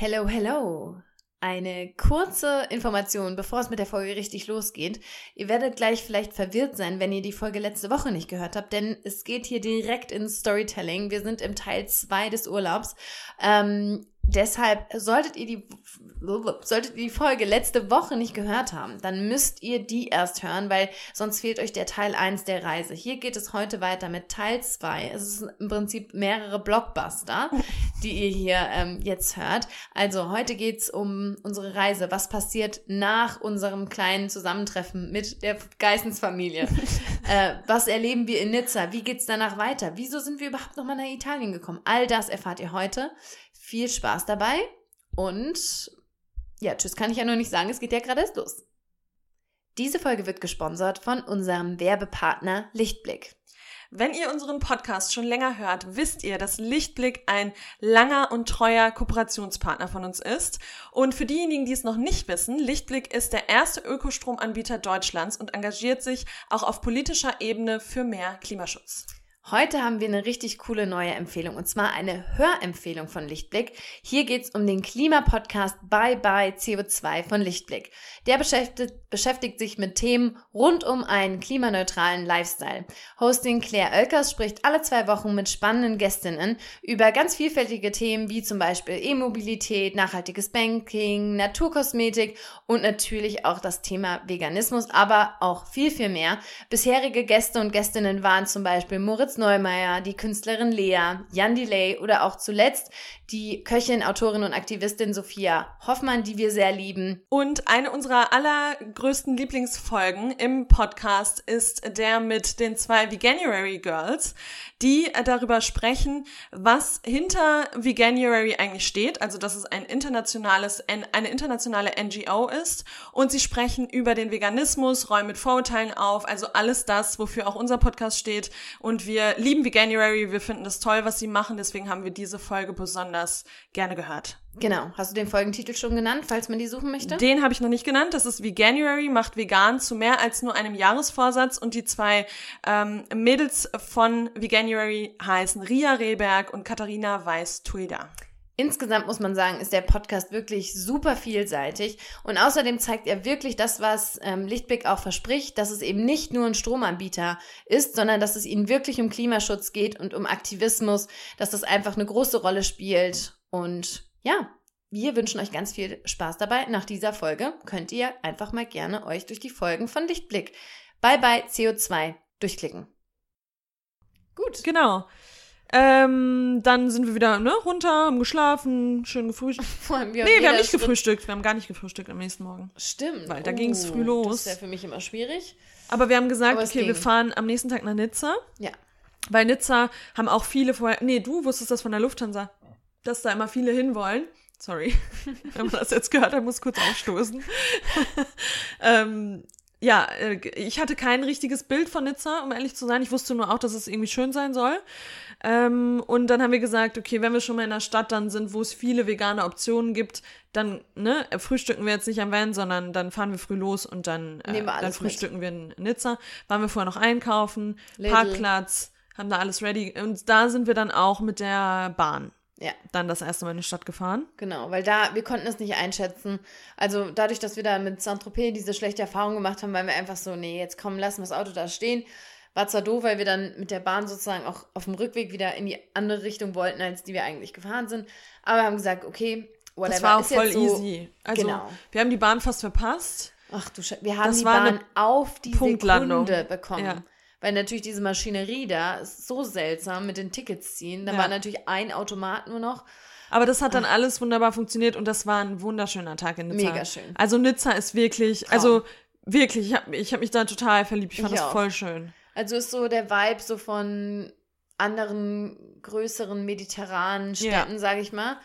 Hello, hello. Eine kurze Information, bevor es mit der Folge richtig losgeht. Ihr werdet gleich vielleicht verwirrt sein, wenn ihr die Folge letzte Woche nicht gehört habt, denn es geht hier direkt ins Storytelling. Wir sind im Teil 2 des Urlaubs. Ähm, Deshalb solltet ihr die solltet ihr die Folge letzte Woche nicht gehört haben, dann müsst ihr die erst hören, weil sonst fehlt euch der Teil 1 der Reise. Hier geht es heute weiter mit Teil 2. Es ist im Prinzip mehrere Blockbuster, die ihr hier ähm, jetzt hört. Also heute geht's um unsere Reise. Was passiert nach unserem kleinen Zusammentreffen mit der Geissensfamilie? äh, was erleben wir in Nizza? Wie geht's danach weiter? Wieso sind wir überhaupt nochmal nach Italien gekommen? All das erfahrt ihr heute. Viel Spaß dabei und ja, tschüss kann ich ja nur nicht sagen, es geht ja gerade erst los. Diese Folge wird gesponsert von unserem Werbepartner Lichtblick. Wenn ihr unseren Podcast schon länger hört, wisst ihr, dass Lichtblick ein langer und treuer Kooperationspartner von uns ist. Und für diejenigen, die es noch nicht wissen, Lichtblick ist der erste Ökostromanbieter Deutschlands und engagiert sich auch auf politischer Ebene für mehr Klimaschutz. Heute haben wir eine richtig coole neue Empfehlung und zwar eine Hörempfehlung von Lichtblick. Hier geht's um den Klimapodcast Bye Bye CO2 von Lichtblick. Der beschäftigt, beschäftigt sich mit Themen rund um einen klimaneutralen Lifestyle. Hosting Claire Oelkers spricht alle zwei Wochen mit spannenden Gästinnen über ganz vielfältige Themen wie zum Beispiel E-Mobilität, nachhaltiges Banking, Naturkosmetik und natürlich auch das Thema Veganismus, aber auch viel, viel mehr. Bisherige Gäste und Gästinnen waren zum Beispiel Moritz Neumeier, die Künstlerin Lea, Jan Delay oder auch zuletzt die Köchin, Autorin und Aktivistin Sophia Hoffmann, die wir sehr lieben. Und eine unserer allergrößten Lieblingsfolgen im Podcast ist der mit den zwei Veganuary Girls, die darüber sprechen, was hinter Veganuary eigentlich steht, also dass es ein internationales, eine internationale NGO ist und sie sprechen über den Veganismus, räumen mit Vorurteilen auf, also alles das, wofür auch unser Podcast steht und wir lieben Veganuary, wir finden das toll, was sie machen, deswegen haben wir diese Folge besonders gerne gehört. Genau. Hast du den Folgentitel schon genannt, falls man die suchen möchte? Den habe ich noch nicht genannt. Das ist Veganuary, macht vegan zu mehr als nur einem Jahresvorsatz. Und die zwei ähm, Mädels von Veganuary heißen Ria Rehberg und Katharina Weiß-Tueda. Insgesamt muss man sagen, ist der Podcast wirklich super vielseitig und außerdem zeigt er wirklich das, was ähm, Lichtblick auch verspricht, dass es eben nicht nur ein Stromanbieter ist, sondern dass es ihnen wirklich um Klimaschutz geht und um Aktivismus, dass das einfach eine große Rolle spielt und ja, wir wünschen euch ganz viel Spaß dabei. Nach dieser Folge könnt ihr einfach mal gerne euch durch die Folgen von Lichtblick Bye Bye CO2 durchklicken. Gut. Genau. Ähm, dann sind wir wieder ne, runter, haben geschlafen, schön gefrühstückt. Vor allem, wir nee, wir haben nicht gefrühstückt. Wir haben gar nicht gefrühstückt am nächsten Morgen. Stimmt. Weil da oh, ging es früh los. Das ist ja für mich immer schwierig. Aber wir haben gesagt, okay, ging. wir fahren am nächsten Tag nach Nizza. Ja. Weil Nizza haben auch viele vorher. Nee, du wusstest das von der Lufthansa, dass da immer viele hinwollen. Sorry, wenn man das jetzt gehört hat, muss kurz aufstoßen. ähm, ja, äh, ich hatte kein richtiges Bild von Nizza, um ehrlich zu sein. Ich wusste nur auch, dass es irgendwie schön sein soll. Ähm, und dann haben wir gesagt, okay, wenn wir schon mal in einer Stadt dann sind, wo es viele vegane Optionen gibt, dann ne, frühstücken wir jetzt nicht am Van, sondern dann fahren wir früh los und dann, äh, dann frühstücken mit. wir in Nizza. Waren wir vorher noch einkaufen, Lidl. Parkplatz, haben da alles ready. Und da sind wir dann auch mit der Bahn ja. dann das erste Mal in die Stadt gefahren. Genau, weil da, wir konnten es nicht einschätzen. Also dadurch, dass wir da mit Saint-Tropez diese schlechte Erfahrung gemacht haben, waren wir einfach so, nee, jetzt komm, lassen wir das Auto da stehen. War zwar doof, weil wir dann mit der Bahn sozusagen auch auf dem Rückweg wieder in die andere Richtung wollten, als die wir eigentlich gefahren sind. Aber wir haben gesagt, okay, whatever. Das war auch voll so, easy. Also, genau. wir haben die Bahn fast verpasst. Ach du Scheiße, wir haben das die Bahn auf die Sekunde bekommen. Ja. Weil natürlich diese Maschinerie da ist so seltsam mit den Tickets ziehen. Da ja. war natürlich ein Automat nur noch. Aber das hat dann Ach. alles wunderbar funktioniert und das war ein wunderschöner Tag in Nizza. Mega schön. Also Nizza ist wirklich, Traum. also wirklich, ich habe ich hab mich da total verliebt. Ich fand ich das auch. voll schön. Also ist so der Vibe so von anderen größeren mediterranen Städten, ja. sage ich mal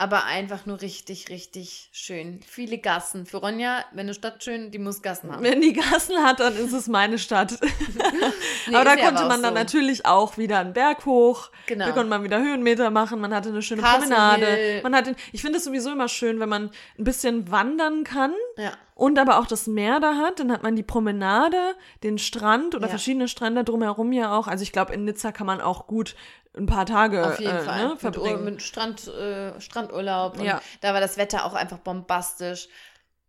aber einfach nur richtig, richtig schön. Viele Gassen. Für Ronja, wenn eine Stadt schön, die muss Gassen haben. Wenn die Gassen hat, dann ist es meine Stadt. nee, aber da konnte aber man dann so. natürlich auch wieder einen Berg hoch. Genau. Da konnte man wieder Höhenmeter machen. Man hatte eine schöne Castle Promenade. Man hatte, ich finde es sowieso immer schön, wenn man ein bisschen wandern kann. Ja. Und aber auch das Meer da hat. Dann hat man die Promenade, den Strand oder Ja. verschiedene Strände drumherum ja auch. Also ich glaube, in Nizza kann man auch gut ein paar Tage Auf jeden äh, Fall. Ne, mit, verbringen. mit Strand, äh, Strandurlaub. Und Ja. da war das Wetter auch einfach bombastisch.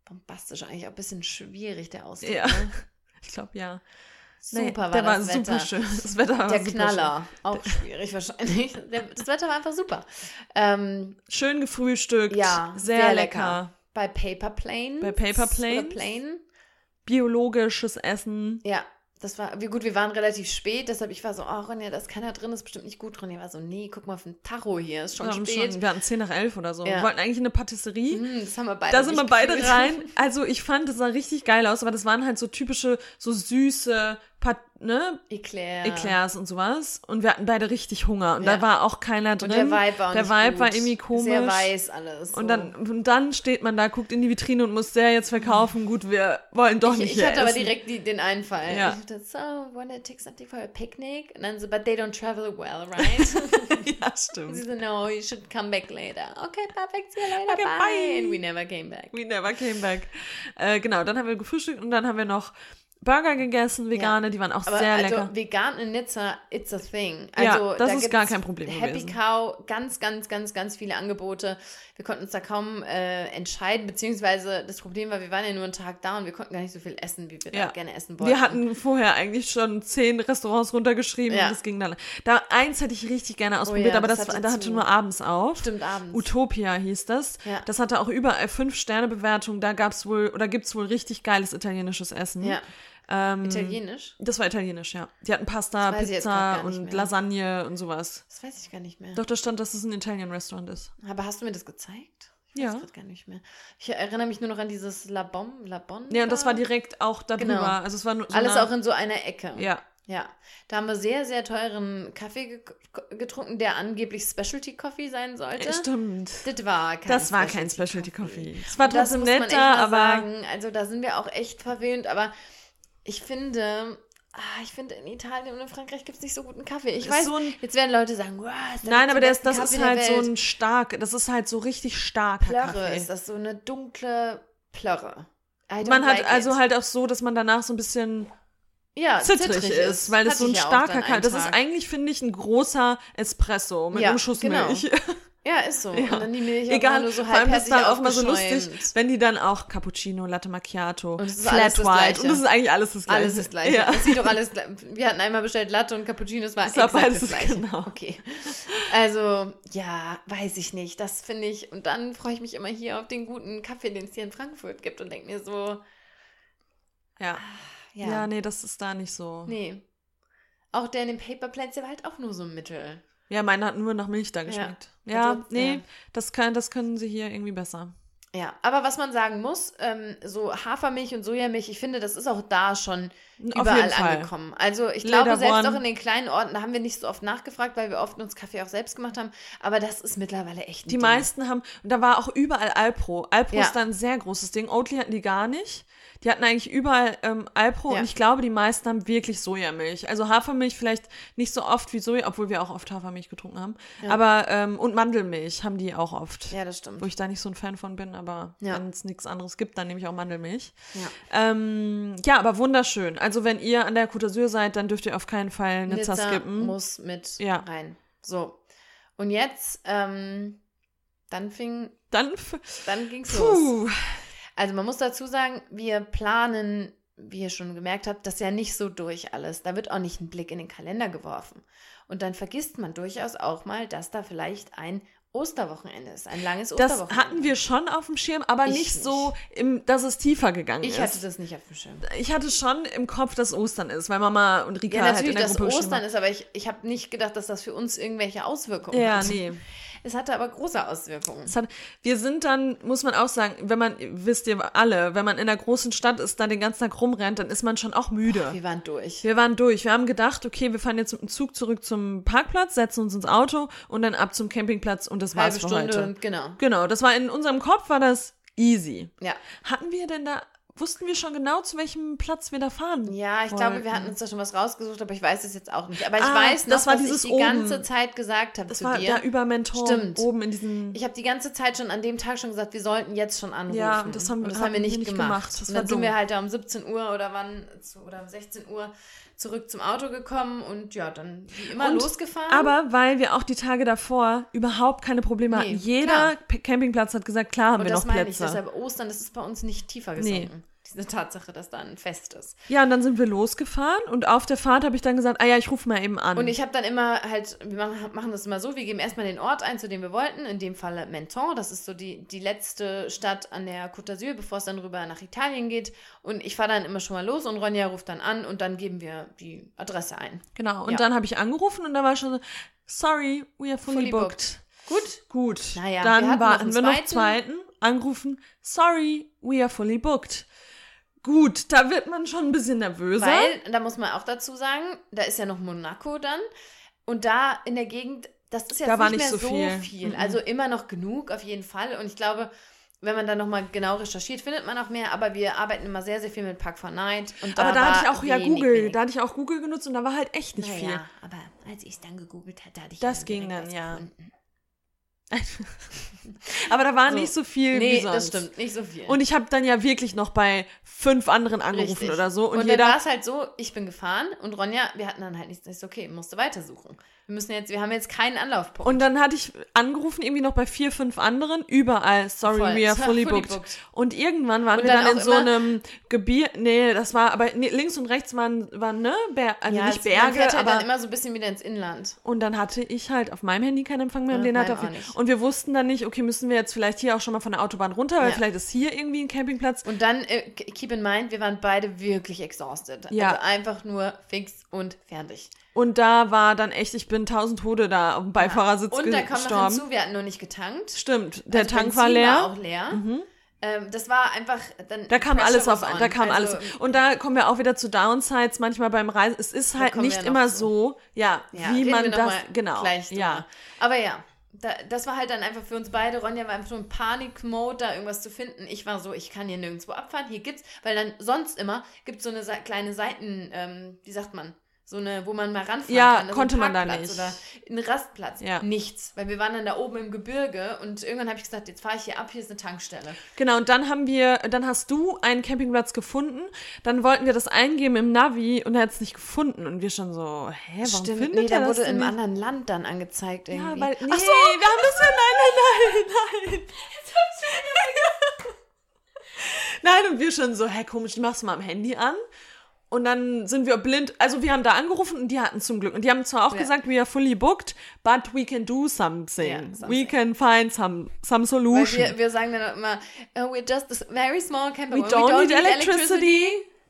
Bombastisch eigentlich auch ein bisschen schwierig, der Ausdruck. Ja. Ne? Ich glaube, ja. Super Nee, war der war das super Wetter. schön. Das Wetter war Der super Knaller. Auch schwierig wahrscheinlich. Das Wetter war einfach super. Ähm, Schön. schön gefrühstückt. ja, sehr, lecker. Bei Paper Plane. Bei Paper Planes. Oder Plane. Biologisches Essen. Ja, das war, wie gut, wir waren relativ spät, deshalb ich war so, oh Ronja, da ist keiner drin, ist bestimmt nicht gut. Ronja war so, nee, guck mal auf den Tacho hier, ist schon wir, haben spät. schon, wir hatten 10 nach 11 oder so. Ja. Wir wollten eigentlich in eine Patisserie. Hm, das haben wir beide Da sind wir beide rein. Also ich fand, das sah richtig geil aus, aber das waren halt so typische, so süße, Pat ne, Eclair. Eclairs und sowas. Und wir hatten beide richtig Hunger. Und Ja. da war auch keiner drin. Und der Vibe war Der Vibe gut. war irgendwie komisch. Sehr weiß alles. Und so. dann, und dann steht man da, guckt in die Vitrine und muss der jetzt verkaufen. Gut, wir wollen doch ich, nicht ich hatte aber essen. direkt die, den Einfall. Ja. Ich dachte, so, wanna take something for a picnic? Und dann so, but they don't travel well, right? ja, Sie stimmt. so, no, you should come back later. Okay, perfect, see you later, Okay, bye. bye. And we never came back. We never came back. Äh, genau, dann haben wir gefrühstückt und dann haben wir noch Burger gegessen, vegane, die waren auch Aber sehr also lecker. vegan in Nizza, it's a thing. Ja, Also, das da ist gar kein Problem Happy gewesen. Cow, ganz, ganz, ganz, ganz viele Angebote. Wir konnten uns da kaum äh, entscheiden, beziehungsweise das Problem war, wir waren ja nur einen Tag da und wir konnten gar nicht so viel essen, wie wir Ja. da gerne essen wollten. Wir hatten vorher eigentlich schon zehn Restaurants runtergeschrieben Ja. und das ging dann. Da eins hätte ich richtig gerne ausprobiert, Oh ja, aber das das, hatte da hatte nur abends auf. Stimmt, abends. Utopia hieß das. Ja. Das hatte auch überall fünf Sterne Bewertung. Da gab's wohl oder gibt's wohl richtig geiles italienisches Essen. ja. Ähm, Italienisch? Das war italienisch, ja. Die hatten Pasta, Pizza und mehr. Lasagne und sowas. Das weiß ich gar nicht mehr. Doch, da stand, dass es ein Italian Restaurant ist. Aber hast du mir das gezeigt? Ich Ja. gar nicht mehr. Ich erinnere mich nur noch an dieses La Bom, La Bon. Ja, und das war direkt auch darüber. Genau. Also es war nur so Alles auch in so einer Ecke. Ja. Ja, da haben wir sehr, sehr teuren Kaffee ge getrunken, der angeblich Specialty Coffee sein sollte. Stimmt. Das war kein Das war kein Specialty Coffee. Es war trotzdem netter, aber sagen. Also da sind wir auch echt verwöhnt, aber ich finde, ah, ich finde in Italien und in Frankreich gibt es nicht so guten Kaffee. Ich Ist weiß, so ein- jetzt werden Leute sagen, wow, ist das Nein, aber ist, das Kaffee ist halt so Welt." ein stark, das ist halt so richtig starker Plörre Kaffee. ist das so eine dunkle Plörre. Man hat like also it. halt auch so, dass man danach so ein bisschen ja, zittrig, ist, weil das so ein ja starker Kaffee einen Das ist eigentlich, finde ich, ein großer Espresso mit Ja, einem Schuss genau. Milch. Ja, ist so. Und dann die Milch Egal, nur so vor allem ist dann auch mal so lustig, wenn die dann auch Cappuccino, Latte Macchiato, Flat White und das ist eigentlich alles das Gleiche. Alles das gleiche. Ja. Das sieht doch alles. Wir hatten einmal bestellt Latte und Cappuccino, es war Das exakt beides das gleiche. genau. Okay. Also, ja, weiß ich nicht. Das finde ich. Und dann freue ich mich immer hier auf den guten Kaffee, den es hier in Frankfurt gibt und denke mir so, Ja. ja, ja, nee, das ist da nicht so. nee. Auch der in den Paper Planes, der war halt auch nur so ein Mittel. Ja, meine hat nur nach Milch da geschmeckt. Ja, Ja, nee, das, kann, das können sie hier irgendwie besser. Ja, aber was man sagen muss, ähm, so Hafermilch und Sojamilch, ich finde, das ist auch da schon Auf überall angekommen. Also ich glaube, Leder selbst auch in den kleinen Orten, da haben wir nicht so oft nachgefragt, weil wir oft uns Kaffee auch selbst gemacht haben. Aber das ist mittlerweile echt ein Die Ding. meisten haben, und da war auch überall Alpro. Alpro Ja. ist da ein sehr großes Ding. Oatly hatten die gar nicht. Die hatten eigentlich überall ähm, Alpro Ja. und ich glaube, die meisten haben wirklich Sojamilch. Also Hafermilch vielleicht nicht so oft wie Soja, obwohl wir auch oft Hafermilch getrunken haben. Aber, ähm, und Mandelmilch haben die auch oft. Ja, das stimmt. Wo ich da nicht so ein Fan von bin, aber Ja. wenn es nichts anderes gibt, dann nehme ich auch Mandelmilch. Ja. Ähm, ja, aber wunderschön. Also wenn ihr an der Côte d'Azur seid, dann dürft ihr auf keinen Fall Nizza, Nizza skippen. muss mit Ja. rein. So. Und jetzt, ähm, dann fing, Dann, dann ging's los. puh. Also man muss dazu sagen, wir planen, wie ihr schon gemerkt habt, das ja nicht so durch alles. Da wird auch nicht ein Blick in den Kalender geworfen. Und dann vergisst man durchaus auch mal, dass da vielleicht ein Osterwochenende ist, ein langes Das Osterwochenende. hatten wir schon auf dem Schirm, aber Ich nicht so, im, dass es tiefer gegangen Ich ist. hatte das nicht auf dem Schirm. ich hatte schon im Kopf, dass Ostern ist, weil Mama und Rika Ja, halt in der dass Gruppe geschrieben Ostern ist, aber ich, ich habe nicht gedacht, dass das für uns irgendwelche Auswirkungen Ja, hat. nee. Es hatte aber große Auswirkungen. Es hat, wir sind dann, muss man auch sagen, wenn man, wisst ihr alle, wenn man in einer großen Stadt ist, da den ganzen Tag rumrennt, dann ist man schon auch müde. Wir waren durch. Wir waren durch. Wir haben gedacht, okay, wir fahren jetzt mit dem Zug zurück zum Parkplatz, setzen uns ins Auto und dann ab zum Campingplatz und das war's Halbe für Stunde heute. und genau. Genau, das war in unserem Kopf war das easy. Ja. Hatten wir denn da wussten wir schon genau, zu welchem Platz wir da fahren. Ja, ich glaube, wir wollten. hatten uns da schon was rausgesucht, aber ich weiß es jetzt auch nicht. Aber ich Ah, weiß noch, das war was dieses ich die ganze oben. Zeit gesagt habe Das zu war dir. da über Mentor Stimmt. oben in diesem. Ich habe die ganze Zeit schon an dem Tag schon gesagt, wir sollten jetzt schon anrufen. Ja, das haben- und das haben haben wir nicht, nicht gemacht. gemacht. Das und war dann sind wir halt da um 17 Uhr oder wann oder um 16 Uhr zurück zum Auto gekommen und ja, dann wie immer Und- losgefahren. Aber weil wir auch die Tage davor überhaupt keine Probleme Nee, hatten. Jeder klar. Campingplatz hat gesagt, klar haben und wir das noch meine ich, Plätze. deshalb Ostern, das ist bei uns nicht tiefer Nee. Diese Tatsache, dass da ein Fest ist. Ja, und dann sind wir losgefahren und auf der Fahrt habe ich dann gesagt, ah ja, ich rufe mal eben an. Und ich habe dann immer halt, wir machen, machen das immer so, wir geben erstmal den Ort ein, zu dem wir wollten, in dem Fall Menton, das ist so die, die letzte Stadt an der Côte d'Azur, bevor es dann rüber nach Italien geht. Und ich fahre dann immer schon mal los und Ronja ruft dann an und dann geben wir die Adresse ein. genau, und Ja. dann habe ich angerufen und da war schon so, sorry, we are fully, Fully booked. Gut? Gut, Naja, dann wir warten noch wir noch zweiten, angerufen, sorry, we are fully booked. Gut, da wird man schon ein bisschen nervöser. Weil, da muss man auch dazu sagen, da ist ja noch Monaco dann. Und da in der Gegend, das ist jetzt Da war nicht, nicht mehr so viel. viel. Mhm. Also immer noch genug, auf jeden Fall. Und ich glaube, wenn man dann nochmal genau recherchiert, findet man auch mehr. Aber wir arbeiten immer sehr, sehr viel mit Park for Night. Und da aber da hatte ich auch ja Google, wenig. da hatte ich auch Google genutzt und da war halt echt nicht naja, aber als ich es dann gegoogelt hatte, hatte ich Das ging dann, ja. gefunden. Aber da war So. nicht so viel wie Nee, sonst. das stimmt, nicht so viel. Und ich habe dann ja wirklich noch bei fünf anderen angerufen Richtig. oder so. Und, Und, dann war es halt so, ich bin gefahren und Ronja, wir hatten dann halt nichts. Ich so, okay, musste weitersuchen. Wir müssen jetzt, wir haben jetzt keinen Anlaufpunkt. Und dann hatte ich angerufen, irgendwie noch bei vier, fünf anderen, überall, sorry, Voll. we are fully, Fully booked. booked. Und irgendwann waren Und wir dann dann in so einem Gebiet, nee, das war, aber nee, links und rechts waren, waren ne, Ber also ja, nicht es- man Berge, fährt halt aber, dann immer so ein bisschen wieder ins Inland. und dann hatte ich halt auf meinem Handy keinen Empfang mehr und Ja, den hatte auf nicht. Und wir wussten dann nicht, okay, müssen wir jetzt vielleicht hier auch schon mal von der Autobahn runter, weil Ja. vielleicht ist hier irgendwie ein Campingplatz. Und dann, äh, keep in mind, wir waren beide wirklich exhausted. Ja. Also einfach nur fix und fertig. Und da war dann echt, ich bin tausend Tode da auf dem Beifahrersitz Und da kommt noch hinzu, wir hatten nur nicht getankt. Stimmt, der Also Tank Benzin war leer. War auch leer. Ähm, das war einfach dann. Da kam alles auf, on. da kam also, alles. Und da kommen wir auch wieder zu Downsides manchmal beim Reisen. Es ist halt nicht noch immer zu. so, ja, Ja, wie man noch das, genau, ja. Aber ja, da, das war halt dann einfach für uns beide. Ronja war einfach so im Panik-Mode, da irgendwas zu finden. Ich war so, ich kann hier nirgendwo abfahren. Hier gibt's, weil dann sonst immer gibt's so eine kleine Seiten, ähm, wie sagt man? So eine, wo man mal ranfahren Ja, kann. Das ist konnte man da nicht. Oder ein Rastplatz. Ja. Nichts. Weil wir waren dann da oben im Gebirge und irgendwann habe ich gesagt, jetzt fahre ich hier ab, hier ist eine Tankstelle. Genau, und dann haben wir, dann hast du einen Campingplatz gefunden, dann wollten wir das eingeben im Navi und er hat es nicht gefunden und wir schon so, hä, warum findet nee, er da das wurde im nicht? anderen Land dann angezeigt Ja, irgendwie. weil, nee, Ach so, wir haben das ja, nein, nein, nein, nein. Nein, und wir schon so, hä, komisch, machst du mal am Handy an. Und dann sind wir blind, also wir haben da angerufen und die hatten zum Glück. Und die haben zwar auch Ja. gesagt, we are fully booked, but we can do something. Ja, something. We can find some, some Weil solution. wir, wir sagen dann immer, oh, we're just a very small camper. we, don't need electricity.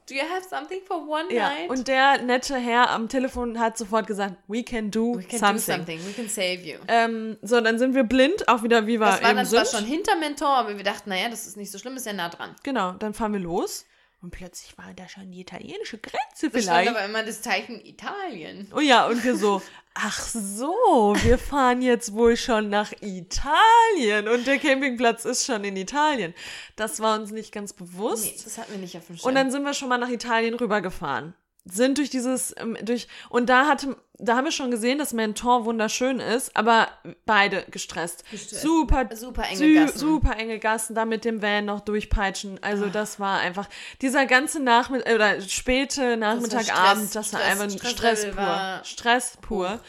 Do you have something for one Ja, night? und der nette Herr am Telefon hat sofort gesagt, we can do we can something. do something. We can save you. Ähm, so, dann sind wir blind, auch wieder wie wir Das war eben dann zwar schon hinter Mentor, aber wir dachten, naja, das ist nicht so schlimm, ist ja nah dran. Genau, dann fahren wir los. Und plötzlich war da schon die italienische Grenze Das stand vielleicht. aber immer das Zeichen Italien. Oh ja, und wir so, ach so, wir fahren jetzt wohl schon nach Italien und der Campingplatz ist schon in Italien. Das war uns nicht ganz bewusst. Nee, das hatten wir nicht auf dem Schirm. Und dann sind wir schon mal nach Italien rübergefahren. Sind durch dieses, ähm, durch, und da hatte, da haben wir schon gesehen, dass Mentor wunderschön ist, aber beide gestresst. Gestresst. Super, Super enge Gassen. super enge Gassen, da mit dem Van noch durchpeitschen. Also das war einfach, dieser ganze Nachmittag, oder späte Nachmittag, Stress, Abend, das war Stress, einfach ein Stresslevel Stress pur. Stress pur.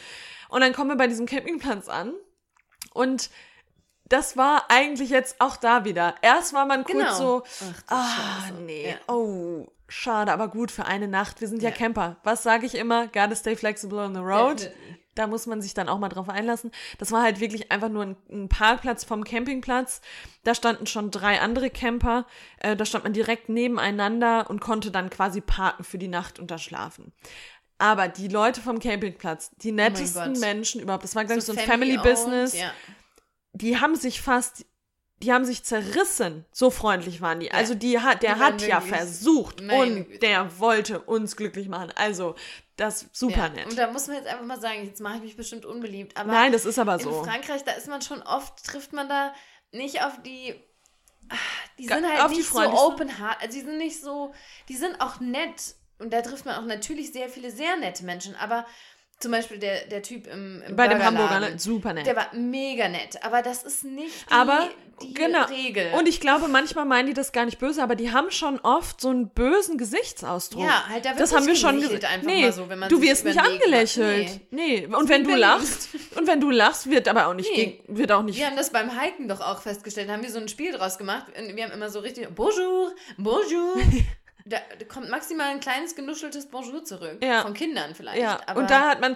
Und dann kommen wir bei diesem Campingplatz an und das war eigentlich jetzt auch da wieder. Erst war man kurz Genau. so, Ach, ah, nee, Ja. oh, schade, aber gut für eine Nacht. Wir sind ja, Ja. Camper. Was sage ich immer? Gotta stay flexible on the road. Definitely. Da muss man sich dann auch mal drauf einlassen. Das war halt wirklich einfach nur ein, ein Parkplatz vom Campingplatz. Da standen schon drei andere Camper. Äh, da stand man direkt nebeneinander und konnte dann quasi parken für die Nacht und da schlafen. Aber die Leute vom Campingplatz, die nettesten Oh. Menschen überhaupt, das war, glaube ich, so ein Family-Business, Ja. Die haben sich fast, die haben sich zerrissen. So freundlich waren die. Also die hat, der Die hat ja versucht und Güte. der wollte uns glücklich machen. Also das super ja. nett. Und da muss man jetzt einfach mal sagen, jetzt mache ich mich bestimmt unbeliebt. Aber Nein, das ist aber in so. Frankreich, da ist man schon oft, trifft man da nicht auf die, ah, Die sind halt nicht so open heart, also die sind nicht so, die sind auch nett und da trifft man auch natürlich sehr viele sehr nette Menschen, aber zum Beispiel der, der Typ im, im Bei dem Hamburger, ne? super nett. der war mega nett, aber das ist nicht die, aber die genau. Regel. Und ich glaube, manchmal meinen die das gar nicht böse, aber die haben schon oft so einen bösen Gesichtsausdruck. ja, halt da wird das nicht haben wir schon gesehen. einfach Nee, so, wenn man du wirst nicht angelächelt. Nee. Und wenn du lachst, und wenn du lachst, wird aber auch nicht Nee. gegen, wird auch nicht Wir haben das beim Hiken doch auch festgestellt. Da haben wir so ein Spiel draus gemacht. Und wir haben immer so richtig Bonjour, Bonjour. Da, kommt maximal ein kleines genuscheltes Bonjour zurück. Ja. Von Kindern vielleicht. Ja, aber und da hat man,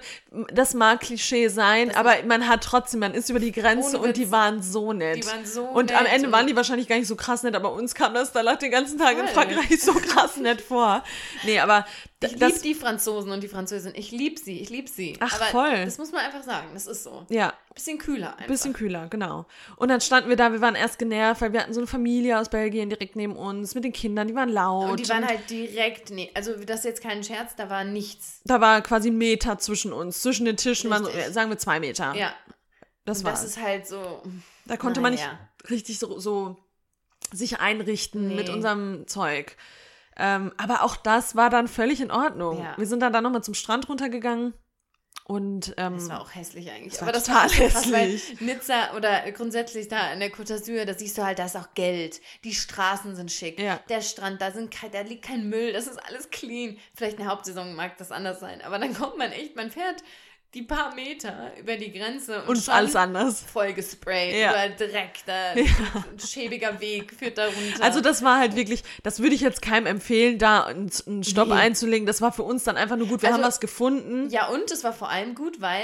das mag Klischee sein, aber man hat trotzdem, man ist über die Grenze und die waren so nett. Die waren so Und am nett Ende und- waren die wahrscheinlich gar nicht so krass nett, aber uns kam das da lag den ganzen Tag in Voll. Frankreich so krass nett vor. Nee, aber ich liebe die Franzosen und die Französinnen. Ich liebe sie, ich liebe sie. Ach, aber voll. Das muss man einfach sagen. Das ist so. ja, Bisschen kühler einfach. bisschen kühler, genau. Und dann standen wir da, wir waren erst genervt, weil wir hatten so eine Familie aus Belgien direkt neben uns mit den Kindern, die waren laut. und die waren halt direkt, nee, also das ist jetzt kein Scherz, da war nichts. da war quasi ein Meter zwischen uns, zwischen den Tischen waren, so, sagen wir zwei Meter. Ja, das war das ist halt so. Da konnte man nicht Naja. richtig so, so sich einrichten Nee. mit unserem Zeug. Ähm, aber auch das war dann völlig in Ordnung. Ja. Wir sind dann da nochmal zum Strand runtergegangen und ähm, Das war auch hässlich eigentlich. das Aber das war auch krass, weil hässlich. Nizza oder grundsätzlich da in der Côte d'Azur, da siehst du halt, da ist auch Geld. Die Straßen sind schick. Ja. Der Strand, da, sind da liegt kein Müll. Das ist alles clean. Vielleicht in der Hauptsaison mag das anders sein. Aber dann kommt man echt, man fährt die paar Meter über die Grenze und, und alles anders. voll gesprayt. Ja. Überall Dreck, da ein schäbiger Weg führt da runter. Also das war halt wirklich, das würde ich jetzt keinem empfehlen, da einen, Stopp Nee. einzulegen. Das war für uns dann einfach nur gut. Wir Also- haben was gefunden. ja, und es war vor allem gut, weil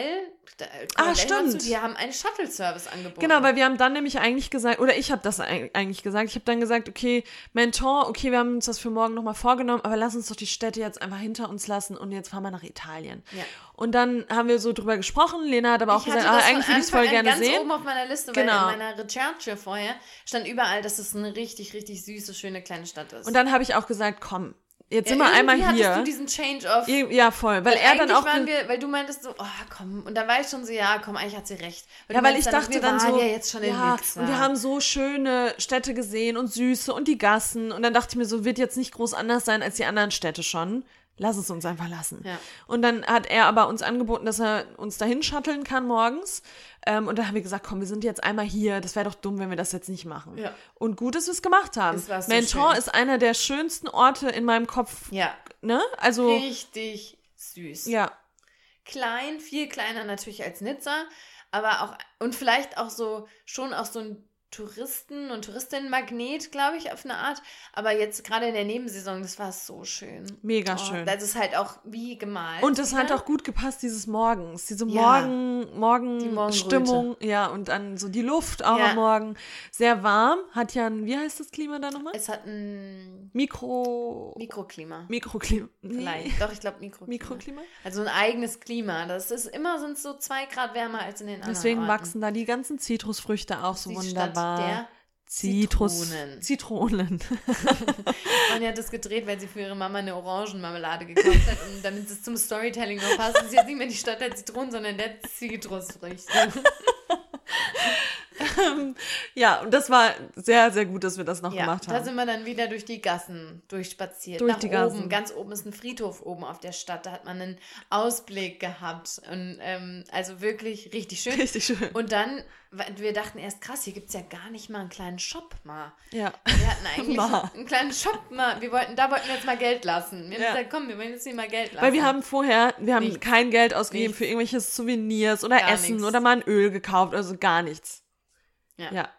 da, Ah, wir stimmt. Zu, die haben einen Shuttle-Service angeboten. Genau, weil wir haben dann nämlich eigentlich gesagt, oder ich habe das eig- eigentlich gesagt, ich habe dann gesagt, okay, Mentor, okay, wir haben uns das für morgen nochmal vorgenommen, aber lass uns doch die Städte jetzt einfach hinter uns lassen und jetzt fahren wir nach Italien. Ja. Und dann haben wir so drüber gesprochen, Lena hat aber auch ich gesagt, ah, eigentlich würde ich es voll gerne ganz sehen. oben auf meiner Liste, Genau. weil in meiner Recherche vorher stand überall, dass es eine richtig, richtig süße, schöne kleine Stadt ist. Und dann habe ich auch gesagt, komm, jetzt ja, sind wir einmal irgendwie hattest du hier. diesen Change of... Ja, voll, weil er dann auch waren wir, weil du meintest so, oh komm, und da war ich schon so, ja, komm, eigentlich hat sie recht. Ja, du weil ich meinst dachte wir dann waren so, ja jetzt schon in ja, Nizza. und wir haben so schöne Städte gesehen und süße und die Gassen und dann dachte ich mir so, wird jetzt nicht groß anders sein als die anderen Städte schon. Lass es uns einfach lassen. Ja. Und dann hat er aber uns angeboten, dass er uns dahin shutteln kann morgens. Ähm, und dann haben wir gesagt, komm, wir sind jetzt einmal hier. Das wäre doch dumm, wenn wir das jetzt nicht machen. Ja. Und gut, dass wir es gemacht haben. So Mentor schön. ist einer der schönsten Orte in meinem Kopf. Ja, Ne? Also, richtig süß. ja. Klein, viel kleiner natürlich als Nizza, aber auch, und vielleicht auch so, schon auch so ein Touristen- und Touristinnenmagnet, glaube ich, auf eine Art. Aber jetzt gerade in der Nebensaison, das war so schön. Mega Oh, schön. Das ist halt auch wie gemalt. Und das hat wieder. auch gut gepasst, dieses Morgens. Diese Ja. Morgen, Die Morgen. Stimmung. Ja, und dann so die Luft auch Ja. am Morgen. Sehr warm. Hat ja ein, wie heißt das Klima da nochmal? Es hat ein Mikro. Mikroklima. Mikroklima. Nee. Vielleicht. Doch, ich glaube Mikroklima. Mikroklima. Also ein eigenes Klima. Das ist immer sind so zwei Grad wärmer als in den anderen Deswegen Orten. wachsen da die ganzen Zitrusfrüchte auch so Die wunderbar. Der Zitrus. Zitronen. Zitronen. Manja hat das gedreht, weil sie für ihre Mama eine Orangenmarmelade gekauft hat und damit es zum Storytelling noch passt, ist jetzt nicht mehr die Stadt der Zitronen, sondern der Zitrusfrüchte. ja, und das war sehr, sehr gut, dass wir das noch Ja, gemacht da haben. sind wir dann wieder durch die Gassen durchspaziert. Durch nach die oben. Gassen. Ganz oben ist ein Friedhof oben auf der Stadt. Da hat man einen Ausblick gehabt. Und ähm, also wirklich richtig schön. Richtig schön. Und dann, wir dachten erst, krass, hier gibt es ja gar nicht mal einen kleinen Shop mal. ja. Wir hatten eigentlich Mal. einen kleinen Shop mal. Wir wollten, da wollten wir jetzt mal Geld lassen. Wir haben Ja. gesagt, komm, wir wollen jetzt hier mal Geld lassen. Weil wir haben vorher, wir haben Nichts. kein Geld ausgegeben Nichts. für irgendwelche Souvenirs oder Gar Essen nichts. oder mal ein Öl gekauft, also gar nichts. Ja. Ja.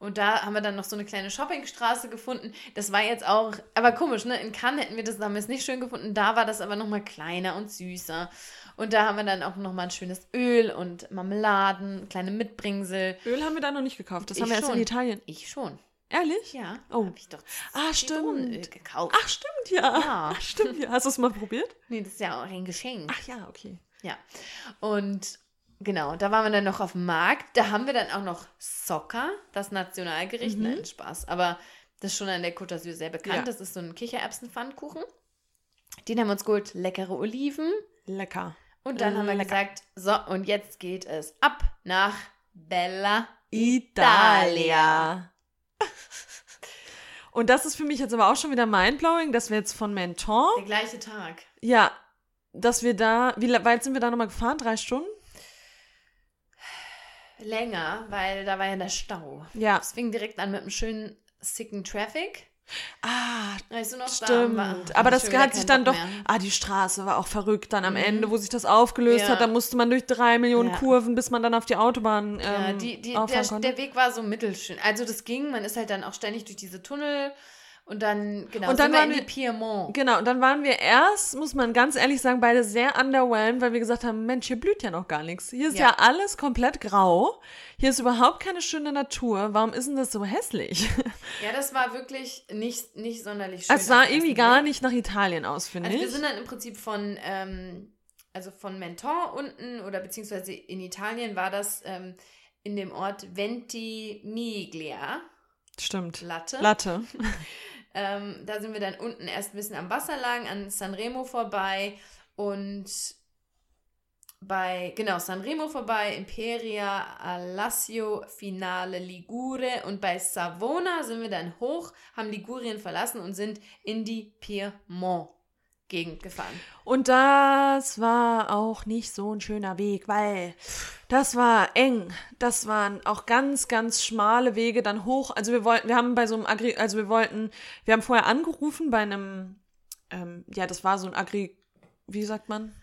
Und da haben wir dann noch so eine kleine Shoppingstraße gefunden. Das war jetzt auch, aber komisch, ne? In Cannes hätten wir das damals nicht schön gefunden. Da war das aber nochmal kleiner und süßer. Und da haben wir dann auch nochmal ein schönes Öl und Marmeladen, kleine Mitbringsel. Öl haben wir da noch nicht gekauft. Das Ich haben wir erst schon. in Italien. Ich schon. Ehrlich? Ja. Oh. Hab ich doch Ah, stimmt. gekauft. Ach, stimmt, ja. Ja. Ach, stimmt, ja. Hast du es mal probiert? Nee, das ist ja auch ein Geschenk. Ach ja, okay. Ja. Und genau, da waren wir dann noch auf dem Markt. Da haben wir dann auch noch Soccer, das Nationalgericht. Nein, Spaß. Aber das ist schon an der Côte d'Azur sehr bekannt. Ja. Das ist so ein Kichererbsenpfannkuchen. Den haben wir uns geholt. Leckere Oliven. Lecker. Und dann haben wir Lecker. gesagt, so, und jetzt geht es ab nach Bella. Italia. Und das ist für mich jetzt aber auch schon wieder mindblowing, dass wir jetzt von Menton, Der gleiche Tag. ja, dass wir da, wie weit sind wir da nochmal gefahren? Drei Stunden? Länger, weil da war ja der Stau. Ja. Es fing direkt an mit einem schönen sicken Traffic. Ah, Weißt du noch, da stimmt. Aber das hat sich dann Bock doch, mehr. ah, die Straße war auch verrückt dann am Mhm. Ende, wo sich das aufgelöst Ja. hat. Da musste man durch drei Millionen Ja. Kurven, bis man dann auf die Autobahn ähm, Ja, die, die, der, der Weg war so mittelschön. Also das ging, man ist halt dann auch ständig durch diese Tunnel und dann, genau, Und dann sind wir waren in die Piemont. Genau, und dann waren wir erst, muss man ganz ehrlich sagen, beide sehr underwhelmed, weil wir gesagt haben, Mensch, hier blüht ja noch gar nichts. Hier ist ja, Ja. alles komplett grau. Hier ist überhaupt keine schöne Natur. Warum ist denn das so hässlich? Ja, das war wirklich nicht, nicht sonderlich schön. Es sah irgendwie gar nicht nach Italien aus, finde Also ich. wir sind dann im Prinzip von, ähm, also von Menton unten oder beziehungsweise in Italien war das ähm, in dem Ort Ventimiglia, Stimmt. Latte. Latte. Ähm, da sind wir dann unten erst ein bisschen am Wasser lang, an Sanremo vorbei und bei, genau, Sanremo vorbei, Imperia, Alassio, Finale, Ligure und bei Savona sind wir dann hoch, haben Ligurien verlassen und sind in die Piemont-Gegend gefahren. Und das war auch nicht so ein schöner Weg, weil das war eng. Das waren auch ganz, ganz schmale Wege dann hoch. Also wir wollten, wir haben bei so einem Agri, also wir wollten, wir haben vorher angerufen bei einem, ähm, ja, das war so ein Agri, wie sagt man?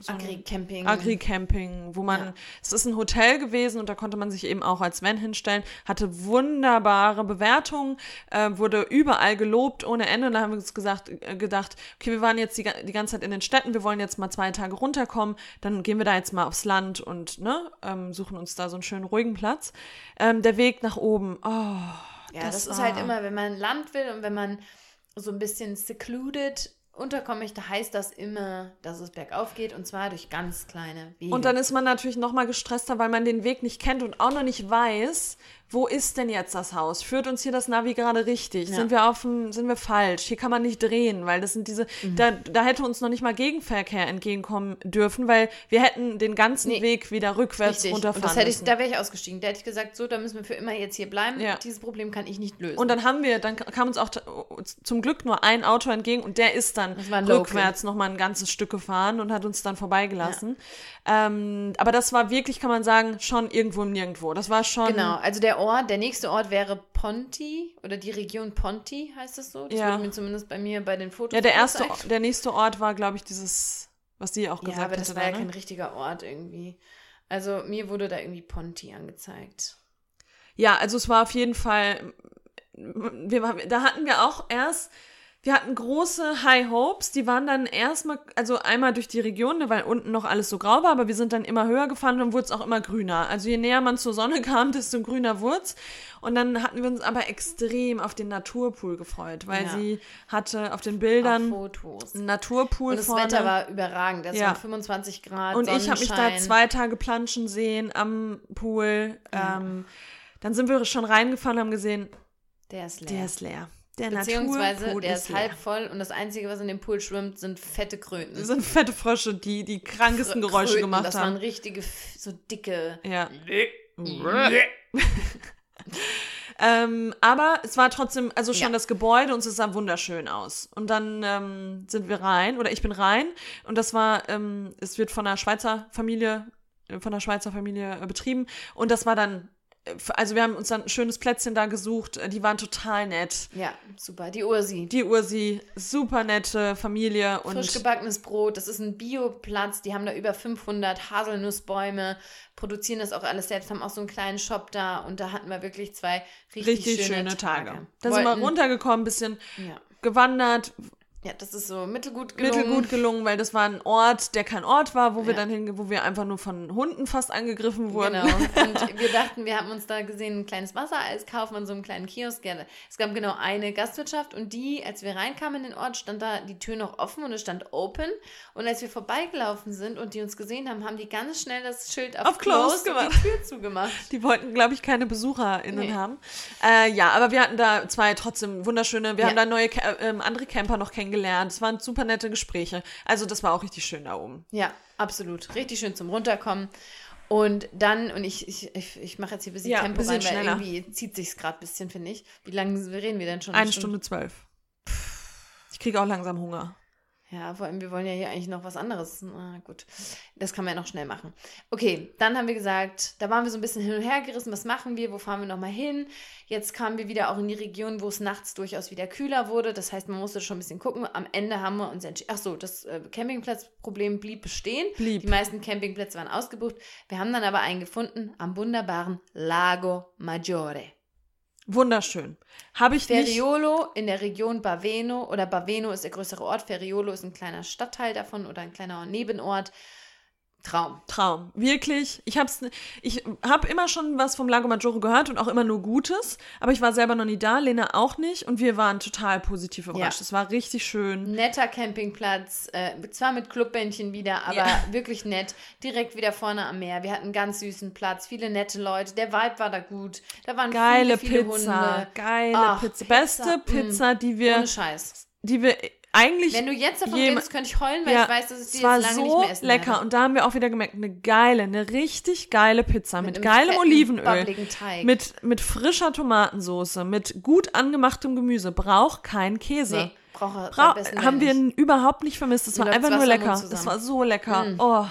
So Agri-Camping. Agri-Camping, wo man, Ja. es ist ein Hotel gewesen und da konnte man sich eben auch als Van hinstellen, hatte wunderbare Bewertungen, äh, wurde überall gelobt ohne Ende und da haben wir uns gesagt, äh, gedacht, okay, wir waren jetzt die, die ganze Zeit in den Städten, wir wollen jetzt mal zwei Tage runterkommen, dann gehen wir da jetzt mal aufs Land und ne, ähm, suchen uns da so einen schönen ruhigen Platz. Ähm, der Weg nach oben, oh, Ja, das das, ist halt immer, wenn man Land will und wenn man so ein bisschen secluded unterkommen möchte, heißt das immer, dass es bergauf geht und zwar durch ganz kleine Wege. Und dann ist man natürlich noch mal gestresster, weil man den Weg nicht kennt und auch noch nicht weiß, wo ist denn jetzt das Haus? Führt uns hier das Navi gerade richtig? Ja. Sind wir auf dem, sind wir falsch? Hier kann man nicht drehen, weil das sind diese, Mhm. da, da hätte uns noch nicht mal Gegenverkehr entgegenkommen dürfen, weil wir hätten den ganzen Nee. Weg wieder rückwärts Richtig. runterfahren Und das hätte ich, müssen. da wäre ich ausgestiegen. Da hätte ich gesagt, so, da müssen wir für immer jetzt hier bleiben. Ja. Dieses Problem kann ich nicht lösen. Und dann haben wir, dann kam uns auch zum Glück nur ein Auto entgegen und der ist dann rückwärts noch mal ein ganzes Stück gefahren und hat uns dann vorbeigelassen. Ähm, aber das war wirklich, kann man sagen, schon irgendwo im Nirgendwo. Das war schon. genau, also der Ort, der nächste Ort wäre Ponti oder die Region Ponti, heißt es so. Das Ja. wurde mir zumindest bei mir bei den Fotos Ja, der erste, angezeigt. der nächste Ort war, glaube ich, dieses, was sie auch Ja, gesagt aber das war ja da, kein ne? richtiger Ort irgendwie. Also mir wurde da irgendwie Ponti angezeigt. Ja, also es war auf jeden Fall, wir, da hatten wir auch erst, wir hatten große High Hopes, die waren dann erstmal, also einmal durch die Region, ne, weil unten noch alles so grau war, aber wir sind dann immer höher gefahren und dann wurde es auch immer grüner. Also je näher man zur Sonne kam, desto grüner wurde Und dann hatten wir uns aber extrem auf den Naturpool gefreut, weil Ja. sie hatte auf den Auf Bildern Fotos. einen Naturpool Und das vorne. Wetter war überragend. Das Ja. waren 25 Grad. Und ich habe mich da zwei Tage planschen sehen am Pool. Ja. Ähm, dann sind wir schon reingefahren und haben gesehen, Der ist leer. der ist leer. Der Beziehungsweise Naturpool der ist leer. halb voll und das Einzige, was in dem Pool schwimmt, sind fette Kröten. Das sind fette Frösche, die die krankesten Krö- Geräusche Kröten, gemacht Das waren haben. richtige, so dicke. Ja. ähm, aber es war trotzdem, also schon Ja. das Gebäude und es sah wunderschön aus. Und dann ähm, sind wir rein, oder ich bin rein, und das war, ähm, es wird von einer Schweizer Familie, äh, von einer Schweizer Familie äh, betrieben. Und das war dann, also wir haben uns dann ein schönes Plätzchen da gesucht, äh, die waren total nett. Ja, super. Die Ursi. Die Ursi, super nette Familie und Frisch gebackenes Brot, das ist ein Bioplatz, die haben da über 500 Haselnussbäume, produzieren das auch alles selbst, haben auch so einen kleinen Shop da und da hatten wir wirklich zwei richtig, richtig schöne, Tage. Da sind wir runtergekommen, bisschen Ja. gewandert, ja, das ist so mittelgut gelungen. mittelgut gelungen, weil das war ein Ort, der kein Ort war, wo wir Ja. dann hinge, wo wir einfach nur von Hunden fast angegriffen wurden. Genau. Und wir dachten, wir haben uns da gesehen, ein kleines Wassereis kaufen an so einem kleinen Kiosk. Ja, Es gab genau eine Gastwirtschaft und die, als wir reinkamen in den Ort, stand da die Tür noch offen und es stand open. Und als wir vorbeigelaufen sind und die uns gesehen haben, haben die ganz schnell das Schild auf, Auf closed und gemacht. die Tür zugemacht. Die wollten, glaube ich, keine BesucherInnen Nee. haben. Äh, ja, aber wir hatten da zwei trotzdem wunderschöne, wir Ja. haben da neue, ähm, andere Camper noch kennengelernt. Es waren super nette Gespräche. Also das war auch richtig schön da oben. Ja, absolut. Richtig schön zum Runterkommen. Und dann, und ich, ich, ich, ich mache jetzt hier ein bisschen Ja, Tempo bisschen rein, weil schneller. irgendwie zieht sich's gerade ein bisschen, finde ich. Wie lange reden wir denn schon? Eine Stunde zwölf. Ich kriege auch langsam Hunger. Ja, vor allem, wir wollen ja hier eigentlich noch was anderes. Na gut, das kann man ja noch schnell machen. Okay, dann haben wir gesagt, da waren wir so ein bisschen hin und her gerissen, was machen wir, wo fahren wir nochmal hin? Jetzt kamen wir wieder auch in die Region, wo es nachts durchaus wieder kühler wurde. Das heißt, man musste schon ein bisschen gucken. Am Ende haben wir uns entschieden, ach so, das äh, Campingplatzproblem blieb bestehen. Blieb. Die meisten Campingplätze waren ausgebucht. Wir haben dann aber einen gefunden am wunderbaren Lago Maggiore. Wunderschön. Habe ich nicht. Ferriolo in der Region Baveno oder Baveno ist der größere Ort. Ferriolo ist ein kleiner Stadtteil davon oder ein kleiner Nebenort. Traum. Traum. Wirklich. Ich hab's, ich habe immer schon was vom Lago Maggiore gehört und auch immer nur Gutes, aber ich war selber noch nie da, Lena auch nicht und wir waren total positiv überrascht. Ja. Es war richtig schön. Netter Campingplatz, äh, zwar mit Clubbändchen wieder, aber Ja. wirklich nett. Direkt wieder vorne am Meer. Wir hatten einen ganz süßen Platz, viele nette Leute. Der Vibe war da gut. Da waren Geile viele, viele Pizza, Hunde. geile Ach, Pizza. Pizza, Beste mm. Pizza, die wir, Ohne Scheiß. die wir eigentlich Wenn du jetzt davon Jem- redest, könnte ich heulen, weil Ja, ich weiß, dass es die war jetzt lange nicht so mehr essen lecker werde. und da haben wir auch wieder gemerkt, eine geile, eine richtig geile Pizza mit, einem geilem Olivenöl, mit mit frischer Tomatensoße, mit gut angemachtem Gemüse, braucht kein Käse. Nee, brauche Bra haben wir nicht. überhaupt nicht vermisst. Es war einfach nur lecker. Es war so lecker. Mm. Oh,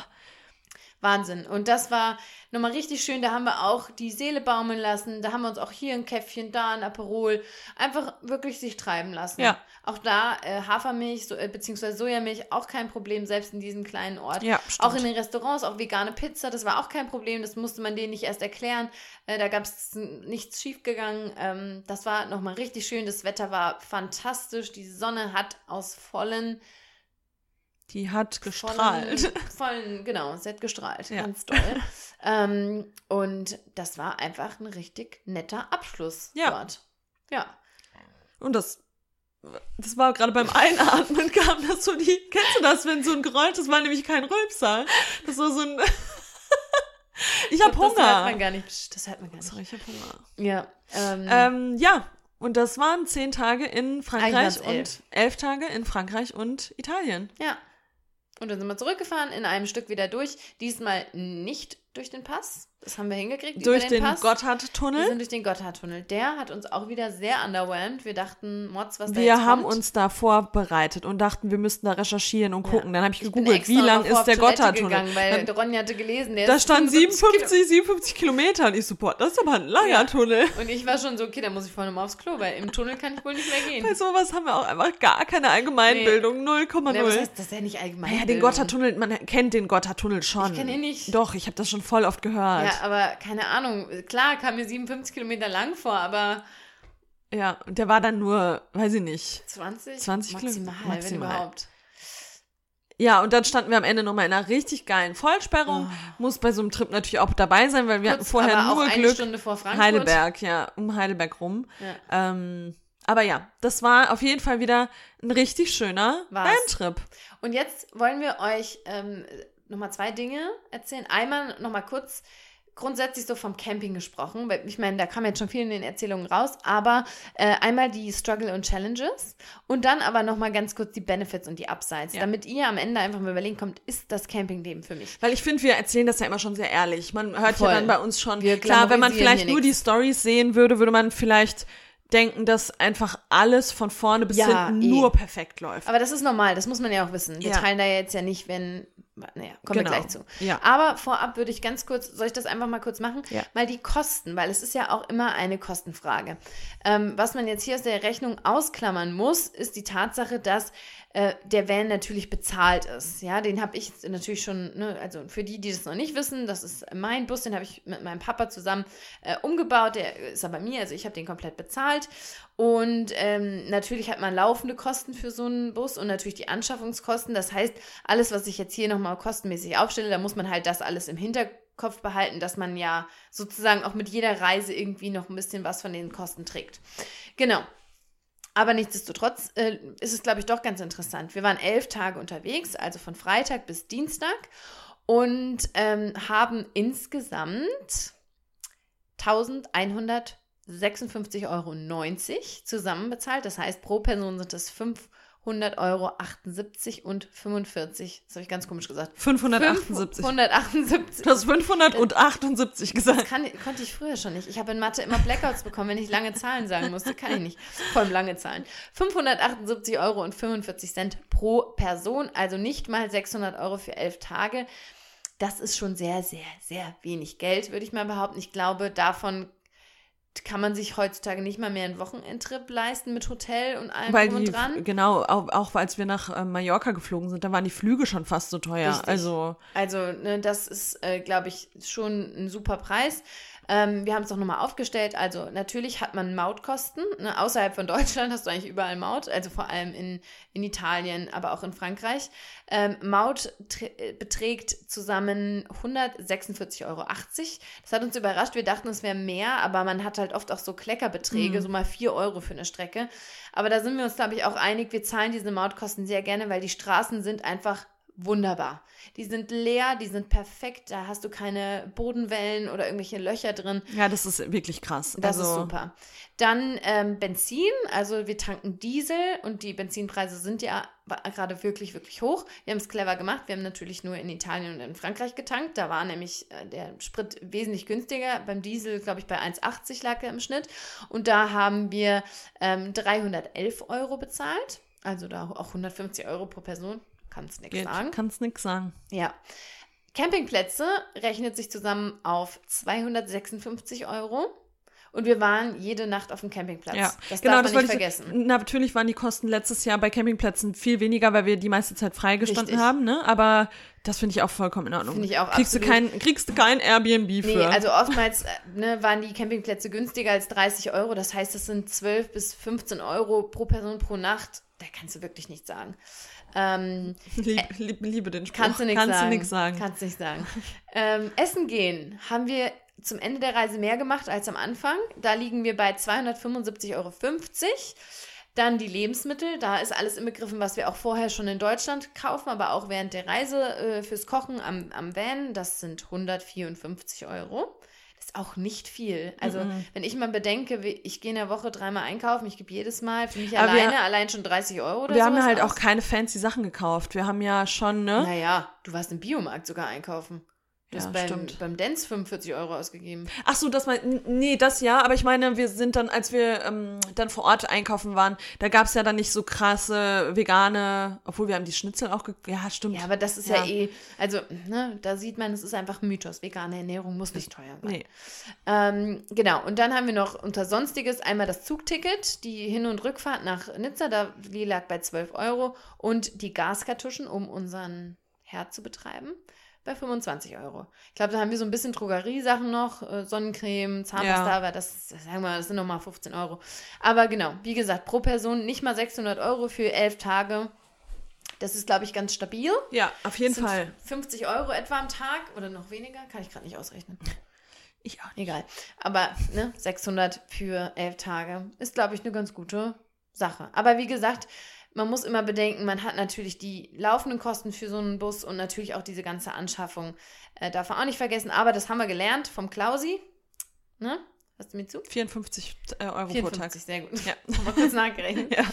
Wahnsinn. Und das war nochmal richtig schön. Da haben wir auch die Seele baumeln lassen. Da haben wir uns auch hier ein Käffchen, da ein Aperol. Einfach wirklich sich treiben lassen. Ja. Auch da äh, Hafermilch so, äh, beziehungsweise Sojamilch auch kein Problem, selbst in diesem kleinen Ort. Ja, auch in den Restaurants, auch vegane Pizza, das war auch kein Problem. Das musste man denen nicht erst erklären. Äh, da gab es nichts schiefgegangen. Ähm, das war nochmal richtig schön. Das Wetter war fantastisch. Die Sonne hat aus vollen die hat gestrahlt. Vollen, genau, sie hat gestrahlt. Ja. Ganz doll. ähm, und das war einfach ein richtig netter Abschluss Ja. dort. Ja. Und das, das war gerade beim Einatmen kam das so die, kennst du das, wenn so ein Geräusch, das war nämlich kein Rülpser. Das war so ein, ich hab Das hört man Hunger. gar nicht. Das hört man gar nicht. Sorry, ich hab Hunger. Ja. Ähm, Ähm, ja, und das waren zehn Tage in Frankreich und elf. elf Tage in Frankreich und Italien. ja. Und dann sind wir zurückgefahren, in einem Stück wieder durch. Diesmal nicht durch den Pass. Das haben wir hingekriegt. Durch den, den Pass. Wir Gotthardtunnel. sind durch den Gotthardtunnel. Der hat uns auch wieder sehr underwhelmed. Wir dachten, Mods, was da Wir haben kommt. uns da vorbereitet und dachten, wir müssten da recherchieren und Ja. gucken. Dann habe ich bin gegoogelt, wie lang ist der Gotthardtunnel. gegangen, weil Dann- Ronja hatte gelesen, der Da ist stand 75 57, 57 Kilometer und ich so, boah, das ist aber ein langer Ja. Tunnel. Und ich war schon so, okay, da muss ich vorne mal aufs Klo, weil im Tunnel kann ich wohl nicht mehr gehen. Bei sowas haben wir auch einfach gar keine Allgemeinbildung, 0,0. Ja, was heißt das ist ja nicht allgemein? Naja, den Gotthardtunnel, man kennt den Gotthardtunnel schon. Ich kenn ihn nicht. Doch, ich habe das schon voll oft gehört. Ja, aber keine Ahnung. Klar, kam mir 57 Kilometer lang vor, aber Ja, und der war dann nur, weiß ich nicht. 20? 20 Kilo- maximal, wenn maximal. überhaupt. Ja, und dann standen wir am Ende nochmal in einer richtig geilen Vollsperrung. Muss bei so einem Trip natürlich auch dabei sein, weil wir hatten Oh. Kurz, vorher aber nur eine Glück. Stunde vor Frankfurt. Heidelberg, ja, um Heidelberg rum. Ja. Ähm, aber ja, das war auf jeden Fall wieder ein richtig schöner. Bandtrip. Und jetzt wollen wir euch ähm, nochmal zwei Dinge erzählen. Einmal nochmal kurz grundsätzlich so vom Camping gesprochen, weil ich meine, da kam jetzt schon viel in den Erzählungen raus, aber äh, einmal die Struggle und Challenges und dann aber nochmal ganz kurz die Benefits und die Upsides, Ja. damit ihr am Ende einfach mal überlegen kommt, ist das Campingleben für mich? Weil ich finde, wir erzählen das ja immer schon sehr ehrlich. Man hört Voll. ja dann bei uns schon, Wir klar, wenn man vielleicht nur die nix. Stories sehen würde, würde man vielleicht denken, dass einfach alles von vorne bis Ja, hinten eh. nur perfekt läuft. Aber das ist normal, das muss man ja auch wissen. Wir Ja. teilen da jetzt ja nicht, wenn, naja, kommen Genau. wir gleich zu. Ja. Aber vorab würde ich ganz kurz, soll ich das einfach mal kurz machen? Ja. Mal die Kosten, weil es ist ja auch immer eine Kostenfrage. Ähm, was man jetzt hier aus der Rechnung ausklammern muss, ist die Tatsache, dass äh, der Van natürlich bezahlt ist. Ja, den habe ich natürlich schon, ne, also für die, die das noch nicht wissen, das ist mein Bus, den habe ich mit meinem Papa zusammen äh, umgebaut. Der ist aber mir, also ich habe den komplett bezahlt. Und ähm, natürlich hat man laufende Kosten für so einen Bus und natürlich die Anschaffungskosten. Das heißt, alles, was ich jetzt hier nochmal kostenmäßig aufstelle, da muss man halt das alles im Hinterkopf behalten, dass man ja sozusagen auch mit jeder Reise irgendwie noch ein bisschen was von den Kosten trägt. Genau. Aber nichtsdestotrotz äh, ist es, glaube ich, doch ganz interessant. Wir waren elf Tage unterwegs, also von Freitag bis Dienstag und ähm, haben insgesamt 1156,90 Euro zusammen bezahlt. Das heißt, pro Person sind es 100 Euro 78 und 45. Das habe ich ganz komisch gesagt. 578. 578. Du hast 578 Das gesagt. kann, konnte ich früher schon nicht. Ich habe in Mathe immer Blackouts bekommen, wenn ich lange Zahlen sagen musste. Kann ich nicht. Vor allem lange Zahlen. 578 Euro und 45 Cent pro Person, also nicht mal 600 Euro für elf Tage. Das ist schon sehr, sehr, sehr wenig Geld, würde ich mal behaupten. Ich glaube, davon kann man sich heutzutage nicht mal mehr einen Wochenendtrip leisten mit Hotel und allem Weil die, und dran. genau, auch, auch als wir nach äh, Mallorca geflogen sind, da waren die Flüge schon fast so teuer. Richtig. Also, Also, ne, das ist, äh, glaube ich, schon ein super Preis. Ähm, wir haben es auch nochmal aufgestellt. Also, natürlich hat man Mautkosten. Ne? Außerhalb von Deutschland hast du eigentlich überall Maut. Also, vor allem in, in Italien, aber auch in Frankreich. Ähm, Maut äh, beträgt zusammen 146,80 Euro. Das hat uns überrascht. Wir dachten, es wäre mehr, aber man hat halt oft auch so Kleckerbeträge, so mal 4 Euro für eine Strecke. Aber da sind wir uns, glaube ich, auch einig. Wir zahlen diese Mautkosten sehr gerne, weil die Straßen sind einfach wunderbar. Die sind leer, die sind perfekt, da hast du keine Bodenwellen oder irgendwelche Löcher drin. ja, das ist wirklich krass. Das also, ist super. Dann ähm, Benzin, also wir tanken Diesel und die Benzinpreise sind ja gerade wirklich, wirklich hoch. Wir haben es clever gemacht. Wir haben natürlich nur in Italien und in Frankreich getankt. Da war nämlich äh, der Sprit wesentlich günstiger. Beim Diesel, glaube ich, bei 1,80 lag er im Schnitt. Und da haben wir ähm, 311 Euro bezahlt. Also da auch 150 Euro pro Person. Kannst nichts Geht, sagen. kannst nix sagen. Ja. Campingplätze rechnet sich zusammen auf 256 Euro. Und wir waren jede Nacht auf dem Campingplatz. Ja, Das genau, darf das man nicht wollte ich. vergessen. Natürlich waren die Kosten letztes Jahr bei Campingplätzen viel weniger, weil wir die meiste Zeit freigestanden Richtig. haben, ne? Aber das finde ich auch vollkommen in Ordnung. Finde ich auch kriegst du absolut. kein, kriegst du kein Airbnb für. Nee, also oftmals äh, ne, waren die Campingplätze günstiger als 30 Euro. Das heißt, das sind 12 bis 15 Euro pro Person pro Nacht. Da kannst du wirklich nichts sagen. Ähm, Lieb, lieb, liebe den Spruch. Kannst du nichts sagen. du. Kannst nicht sagen. ähm, Essen gehen haben wir zum Ende der Reise mehr gemacht als am Anfang. Da liegen wir bei 275,50 Euro. Dann die Lebensmittel, da ist alles inbegriffen, was wir auch vorher schon in Deutschland kaufen, aber auch während der Reise äh, fürs Kochen am, am Van, das sind 154 Euro. Ist auch nicht viel. Also, wenn ich mal bedenke, ich gehe in der Woche dreimal einkaufen, ich gebe jedes Mal für mich Aber wir- alleine allein schon 30 Euro oder wir haben ja halt aus. auch keine fancy Sachen gekauft. Wir haben ja schon, ne? Naja, du warst im Biomarkt sogar einkaufen. Du Ja, hast beim, stimmt. beim Dance 45 Euro ausgegeben. Ach so, das mein, nee, das ja, aber ich meine, wir sind dann, als wir ähm, dann vor Ort einkaufen waren, da gab es ja dann nicht so krasse vegane, obwohl wir haben die Schnitzel auch, ja, stimmt. Ja, aber das ist ja, Ja. eh, also, ne, da sieht man, es ist einfach ein Mythos. Vegane Ernährung muss nicht teuer sein. Nee. Ähm, genau, und dann haben wir noch unter Sonstiges einmal das Zugticket, die Hin- und Rückfahrt nach Nizza, da, die lag bei 12 Euro und die Gaskartuschen, um unseren Herd zu betreiben, bei 25 Euro. Ich glaube, da haben wir so ein bisschen Drogeriesachen noch, äh, Sonnencreme, Zahnpasta, Ja. aber das, sagen wir, das sind nochmal 15 Euro. Aber genau, wie gesagt, pro Person nicht mal 600 Euro für elf Tage. Das ist, glaube ich, ganz stabil. Ja, auf jeden Fall. 50 Euro etwa am Tag oder noch weniger, kann ich gerade nicht ausrechnen. Ich auch nicht. Egal. Aber ne, 600 für elf Tage ist, glaube ich, eine ganz gute Sache. Aber wie gesagt, man muss immer bedenken, man hat natürlich die laufenden Kosten für so einen Bus und natürlich auch diese ganze Anschaffung. Äh, darf man auch nicht vergessen. Aber das haben wir gelernt vom Klausi. Ne? Hast du mir zu? 54 äh, Euro pro 54, sehr gut. Ja. Haben wir kurz nachgerechnet. Ja.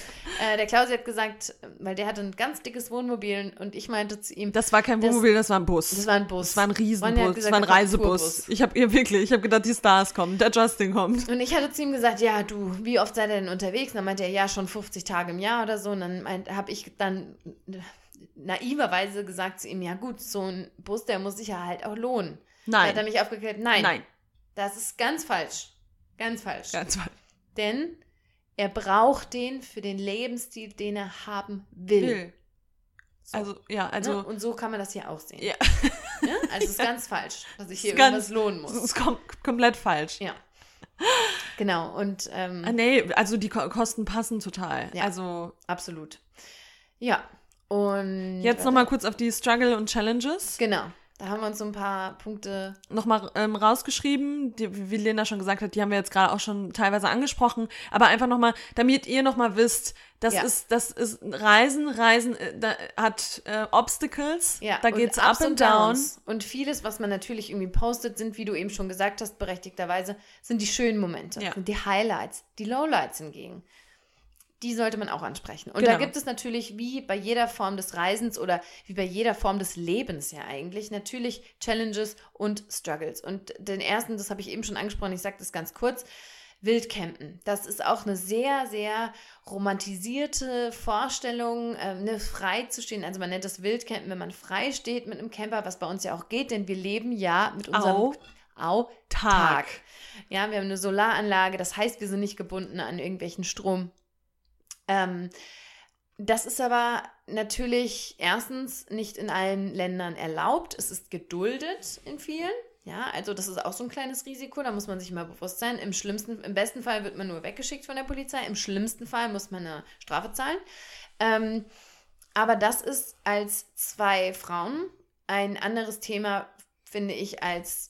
Äh, der Klausi hat gesagt, weil der hatte ein ganz dickes Wohnmobil und ich meinte zu ihm, Das war kein Das- Wohnmobil, das war ein Bus. das war ein Bus. Das war ein Riesenbus, das gesagt, war ein das war ein Reisebus. Ich habe ihr wirklich, ich habe gedacht, die Stars kommen, der Justin kommt. Und ich hatte zu ihm gesagt, ja, du, wie oft seid ihr denn unterwegs? Und dann meinte er, ja, schon 50 Tage im Jahr oder so. Und dann habe ich dann naiverweise gesagt zu ihm, ja gut, so ein Bus, der muss sich ja halt auch lohnen. Da hat er Nein, mich aufgeklärt, nein, nein, das ist ganz falsch. Ganz falsch. ganz falsch. Denn er braucht den für den Lebensstil, den er haben will. Will. So. Also, ja, ne? also, Und so kann man das hier auch sehen. ja, Ne? Also es ist ganz falsch, dass sich hier Ist ganz- irgendwas lohnen das muss. ist kom komplett falsch. Ja. Genau, und ähm, Ah, nee, also die Ko Kosten passen total. Ja. Also, absolut. Ja. Und jetzt nochmal kurz auf die Struggle und Challenges. Genau. Da haben wir uns so ein paar Punkte. nochmal ähm, rausgeschrieben, die, wie Lena schon gesagt hat, die haben wir jetzt gerade auch schon teilweise angesprochen, aber einfach nochmal, damit ihr nochmal wisst, das Ja. ist, das ist Reisen, Reisen äh, da, hat äh, Obstacles, Ja, da geht's Ups up and down. Downs. Und vieles, was man natürlich irgendwie postet, sind, wie du eben schon gesagt hast, berechtigterweise, sind die schönen Momente, Ja. sind die Highlights. Die Lowlights hingegen die sollte man auch ansprechen. Und Genau. da gibt es natürlich, wie bei jeder Form des Reisens oder wie bei jeder Form des Lebens ja eigentlich, natürlich Challenges und Struggles. Und den ersten, das habe ich eben schon angesprochen, ich sage das ganz kurz, Wildcampen. Das ist auch eine sehr, sehr romantisierte Vorstellung, ähm, ne, frei zu stehen. Also man nennt das Wildcampen, wenn man frei steht mit einem Camper, was bei uns ja auch geht, denn wir leben ja mit unserem Au. Au Tag. Tag. Ja, wir haben eine Solaranlage, das heißt, wir sind nicht gebunden an irgendwelchen Strom. Ähm, das ist aber natürlich erstens nicht in allen Ländern erlaubt. Es ist geduldet in vielen. Ja, also das ist auch so ein kleines Risiko, da muss man sich mal bewusst sein. Im schlimmsten, im besten Fall wird man nur weggeschickt von der Polizei, im schlimmsten Fall muss man eine Strafe zahlen. Ähm, aber das ist als zwei Frauen ein anderes Thema, finde ich, als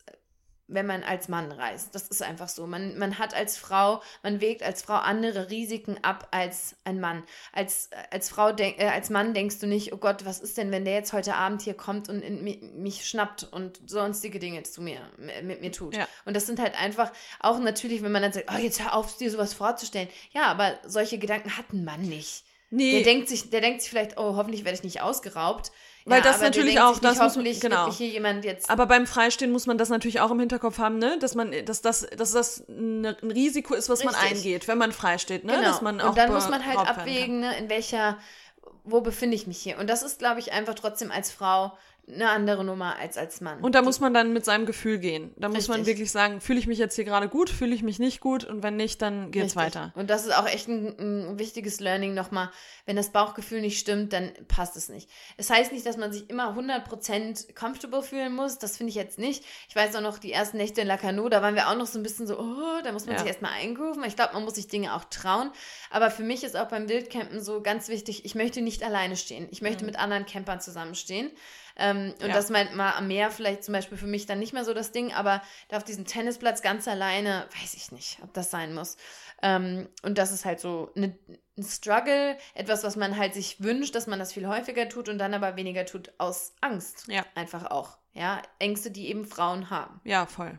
wenn man als Mann reist. Das ist einfach so. Man, man hat als Frau, man wägt als Frau andere Risiken ab als ein Mann. Als, als Frau, denk, äh, als Mann denkst du nicht, oh Gott, was ist denn, wenn der jetzt heute Abend hier kommt und in, mi- mich schnappt und sonstige Dinge zu mir, mit mir tut. Ja. Und das sind halt einfach, auch natürlich, wenn man dann sagt, oh, jetzt hör auf, dir sowas vorzustellen. Ja, aber solche Gedanken hat ein Mann nicht. Nee, Der denkt sich, der denkt sich vielleicht, oh, hoffentlich werde ich nicht ausgeraubt. Weil das aber der natürlich auch, das muss man- genau. Aber beim Freistehen muss man das natürlich auch im Hinterkopf haben, ne? Dass man, dass das, dass das ne- ein Risiko ist, was man Richtig. eingeht, wenn man freisteht, ne? Genau. Dass man auch und dann muss man halt abwägen, ne, in welcher, wo befinde ich mich hier. Und das ist, glaube ich, einfach trotzdem als Frau eine andere Nummer als als Mann. Und da muss man dann mit seinem Gefühl gehen. Da muss man wirklich sagen, fühle ich mich jetzt hier gerade gut, fühle ich mich nicht gut und wenn nicht, dann geht's Richtig. weiter. Und das ist auch echt ein, ein wichtiges Learning nochmal. Wenn das Bauchgefühl nicht stimmt, dann passt es nicht. Es heißt nicht, dass man sich immer 100% comfortable fühlen muss. Das finde ich jetzt nicht. Ich weiß auch noch, die ersten Nächte in Lacanau, da waren wir auch noch so ein bisschen so, oh, da muss man Ja. sich erstmal eingrooven. Ich glaube, man muss sich Dinge auch trauen. Aber für mich ist auch beim Wildcampen so ganz wichtig, ich möchte nicht alleine stehen. Ich möchte mit anderen Campern zusammenstehen. Ähm, und. Ja. das meint mal am Meer vielleicht zum Beispiel für mich dann nicht mehr so das Ding, aber da auf diesem Tennisplatz ganz alleine, weiß ich nicht, ob das sein muss. Ähm, und das ist halt so eine, ein Struggle, etwas, was man halt sich wünscht, dass man das viel häufiger tut und dann aber weniger tut aus Angst. Ja. Einfach auch. Ja, Ängste, die eben Frauen haben. Ja, voll.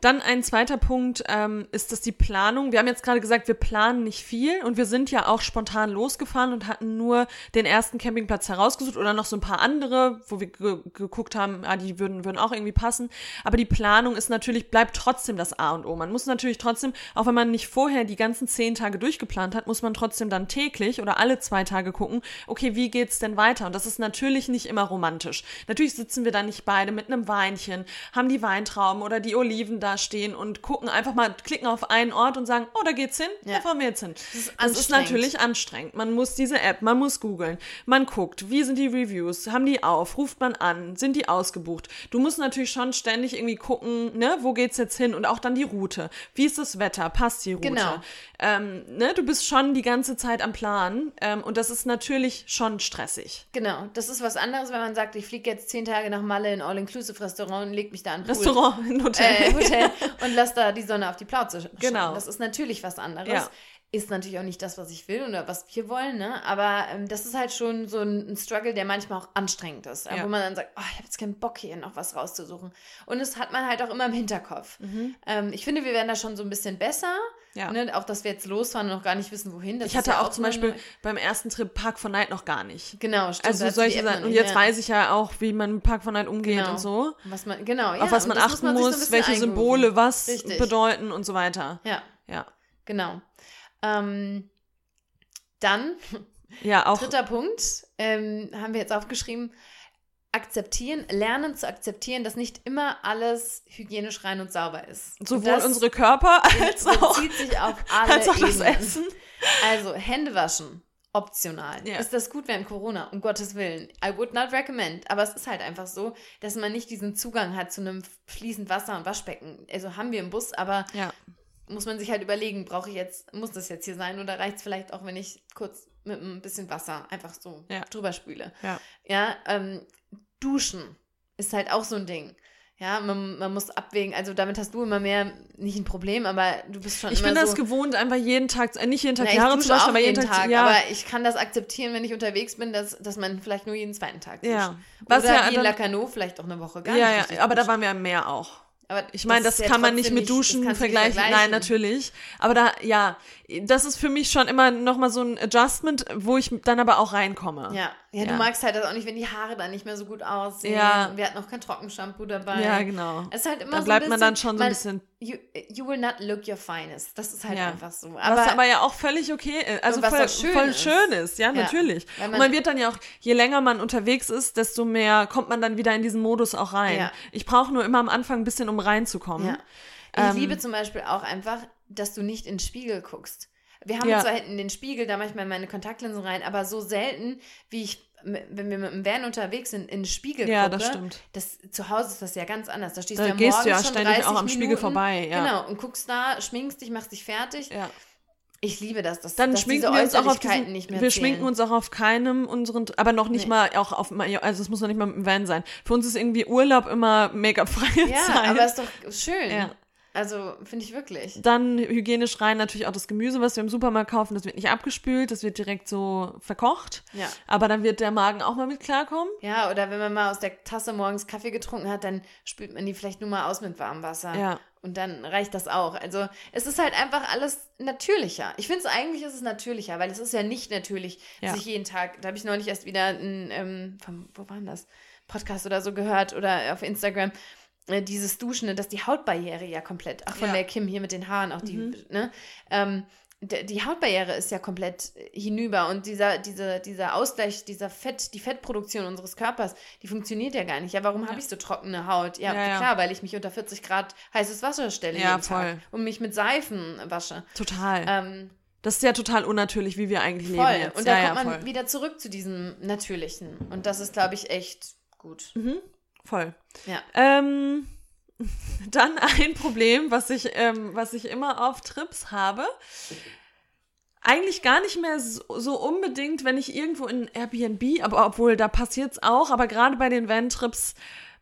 Dann ein zweiter Punkt ähm, ist, dass die Planung, wir haben jetzt gerade gesagt, wir planen nicht viel und wir sind ja auch spontan losgefahren und hatten nur den ersten Campingplatz herausgesucht oder noch so ein paar andere, wo wir ge geguckt haben, ah, die würden, würden auch irgendwie passen. Aber die Planung ist natürlich, bleibt trotzdem das A und O. Man muss natürlich trotzdem, auch wenn man nicht vorher die ganzen zehn Tage durchgeplant hat, muss man trotzdem dann täglich oder alle zwei Tage gucken, okay, wie geht's denn weiter? Und das ist natürlich nicht immer romantisch. Natürlich sitzen wir da nicht beide mit einem Weinchen, haben die Weintrauben oder die Oliven da stehen und gucken einfach mal, klicken auf einen Ort und sagen, oh, da geht's hin, Ja. da fahren wir jetzt hin. ist Das ist natürlich anstrengend. Man muss diese App, man muss googeln, man guckt, wie sind die Reviews, haben die auf, ruft man an, sind die ausgebucht. Du musst natürlich schon ständig irgendwie gucken, ne, wo geht's jetzt hin und auch dann die Route. Wie ist das Wetter? Passt die Route? Genau. Ähm, ne, du bist schon die ganze Zeit am Plan ähm, und das ist natürlich schon stressig. Genau, das ist was anderes, wenn man sagt, ich fliege jetzt zehn Tage nach Malle in All-Inclusive-Restaurant und leg mich da an Pool. Restaurant, ein Hotel. äh, Hotel und lass da die Sonne auf die Plauze schauen. Genau. Das ist natürlich was anderes. Ja. Ist natürlich auch nicht das, was ich will oder was wir wollen, ne? Aber ähm, das ist halt schon so ein, ein Struggle, der manchmal auch anstrengend ist. äh, Ja. Wo man dann sagt, oh, ich habe jetzt keinen Bock, hier noch was rauszusuchen. Und das hat man halt auch immer im Hinterkopf. Ähm, ich finde, wir werden da schon so ein bisschen besser. Ja. Ne? Auch, dass wir jetzt losfahren und noch gar nicht wissen, wohin. Das Ich hatte ja auch zum Beispiel beim ersten Trip Park von Night noch gar nicht. Genau, stimmt. Also solche Sachen. Und jetzt ja. weiß ich ja auch, wie man mit Park von Night umgeht Genau. und so. Was man, genau, ja. auf was man achten man so ein muss, bisschen welche. Symbole was Richtig. bedeuten und so weiter. Ja, Ja. genau. Ähm, dann Ja, auch. Dritter Punkt, ähm, haben wir jetzt aufgeschrieben, akzeptieren, lernen zu akzeptieren, dass nicht immer alles hygienisch rein und sauber ist. Sowohl das unsere Körper als auch, bezieht sich auf alle als auch das Ebenen. Essen. Also Hände waschen, optional. Ja. Ist das gut während Corona? Um Gottes Willen. I would not recommend. Aber es ist halt einfach so, dass man nicht diesen Zugang hat zu einem fließend Wasser und Waschbecken. Also haben wir im Bus, aber Ja. muss man sich halt überlegen, brauche ich jetzt, muss das jetzt hier sein oder reicht es vielleicht auch, wenn ich kurz mit ein bisschen Wasser einfach so Ja. drüber spüle. Ja. Ja, ähm, duschen ist halt auch so ein Ding. Ja, man, man muss abwägen, also damit hast du immer mehr, nicht ein Problem, aber du bist schon Ich bin das so, gewohnt, einfach jeden Tag, äh, nicht jeden Tag na, ich Jahre dusche zu waschen, aber jeden Tag, Tag, ja, aber ich kann das akzeptieren, wenn ich unterwegs bin, dass, dass man vielleicht nur jeden zweiten Tag duscht. ja. Was Oder ja wie in Lacanau vielleicht auch eine Woche gar ja, nicht ja, aber da duscht. waren wir am Meer auch. Aber Ich meine, das, ja kann man nicht mit das Duschen nicht vergleichen. Nein, natürlich. Aber da, ja, das ist für mich schon immer nochmal so ein Adjustment, wo ich dann aber auch reinkomme. Ja. Ja, du Ja. magst halt das auch nicht, wenn die Haare dann nicht mehr so gut aussehen. Ja. Und Wir hatten auch kein Trockenshampoo dabei. Ja, genau. Es ist halt immer Da so bleibt ein man bisschen, dann schon so ein bisschen- You, you will not look your finest. Das ist halt Ja. einfach so. was Aber, aber ja auch völlig okay ist. Also Und was voll, schön voll ist. schön ist. Ja, natürlich. weil Und man- man wird dann ja auch, je länger man unterwegs ist, desto mehr kommt man dann wieder in diesen Modus auch rein. Ich brauche nur immer am Anfang ein bisschen, um reinzukommen. ja. Ich Ähm, liebe zum Beispiel auch einfach, dass du nicht in den Spiegel guckst. Wir haben Ja. zwar hinten den Spiegel, da manchmal meine Kontaktlinsen rein, aber so selten, wie ich, wenn wir mit dem Van unterwegs sind, in den Spiegel Ja, gucke. das stimmt. Das, zu Hause ist das ja ganz anders. Da stehst Da du ja gehst morgens du ja schon ständig 30 auch am Spiegel Minuten, vorbei, ja. Genau, und guckst da, schminkst dich, machst dich fertig. Ja. Ich liebe das, dass, Dann dass schminken diese wir uns auch auf diesen, nicht mehr wir zählen. schminken uns auch auf keinem unseren, aber noch nicht Nee. mal auch auf, also es muss noch nicht mal mit dem Van sein. Für uns ist irgendwie Urlaub immer Make-up-freie Ja, Zeit. aber ist doch schön. Ja. Also, finde ich wirklich. Dann hygienisch rein natürlich auch das Gemüse, was wir im Supermarkt kaufen, das wird nicht abgespült, das wird direkt so verkocht. Ja. Aber dann wird der Magen auch mal mit klarkommen. Ja, oder wenn man mal aus der Tasse morgens Kaffee getrunken hat, dann spült man die vielleicht nur mal aus mit warmem Wasser. Ja. Und dann reicht das auch. Also es ist halt einfach alles natürlicher. Ich finde es eigentlich ist es natürlicher, weil es ist ja nicht natürlich, Ja. sich jeden Tag, da habe ich neulich erst wieder einen, ähm, vom, wo war denn das? Podcast oder so gehört oder auf Instagram, dieses Duschen, ne, dass die Hautbarriere ja komplett, auch von Ja. der Kim hier mit den Haaren, auch die, ne? Ähm, die Hautbarriere ist ja komplett äh, hinüber und dieser, diese, dieser Ausgleich, dieser Fett, die Fettproduktion unseres Körpers, die funktioniert ja gar nicht. Ja, warum habe ich so trockene Haut? Ja, Ja, ja. klar, weil ich mich unter 40 Grad heißes Wasser stelle Ja, jeden voll. Tag und mich mit Seifen wasche. Total. Ähm, das ist ja total unnatürlich, wie wir eigentlich voll. leben jetzt. Und da ja, kommt ja, man voll. wieder zurück zu diesem Natürlichen. Und das ist, glaube ich, echt gut. Voll. Ja. Ähm, dann ein Problem, was ich, ähm, was ich immer auf Trips habe. Eigentlich gar nicht mehr so, so unbedingt, wenn ich irgendwo in Airbnb, aber obwohl da passiert's auch, aber gerade bei den Van-Trips,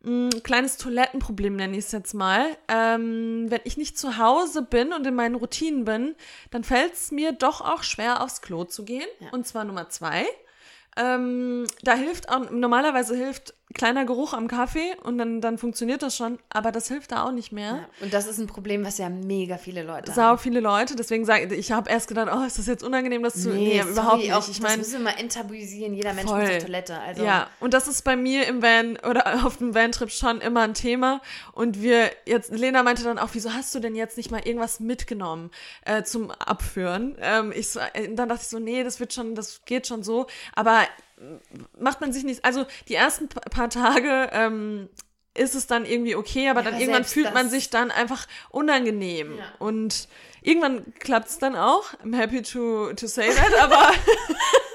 ein kleines Toilettenproblem nenne ich es jetzt mal. Ähm, wenn ich nicht zu Hause bin und in meinen Routinen bin, dann fällt es mir doch auch schwer, aufs Klo zu gehen. Ja. Und zwar Nummer zwei. Ähm, da hilft auch, normalerweise hilft kleiner Geruch am Kaffee und dann, dann funktioniert das schon, aber das hilft da auch nicht mehr. Ja. Und das ist ein Problem, was ja mega viele Leute Sau haben. viele Leute, deswegen sage ich, habe erst gedacht, oh, ist das jetzt unangenehm, das zu. Nee, sorry, überhaupt nicht. Auch, ich das meine, müssen wir mal enttabuisieren. Jeder Mensch Voll. muss auf Toilette. Also, ja, und das ist bei mir im Van oder auf dem Van-Trip schon immer ein Thema. Und wir jetzt, Lena meinte dann auch, wieso hast du denn jetzt nicht mal irgendwas mitgenommen äh, zum Abführen? Ähm, ich so, äh, dann dachte ich so, nee, das wird schon, das geht schon so. Aber macht man sich nicht, also die ersten pa- paar Tage ähm, ist es dann irgendwie okay, aber Ja, dann irgendwann fühlt man sich dann einfach unangenehm. Ja. Und irgendwann klappt es dann auch. I'm happy to, to say that, aber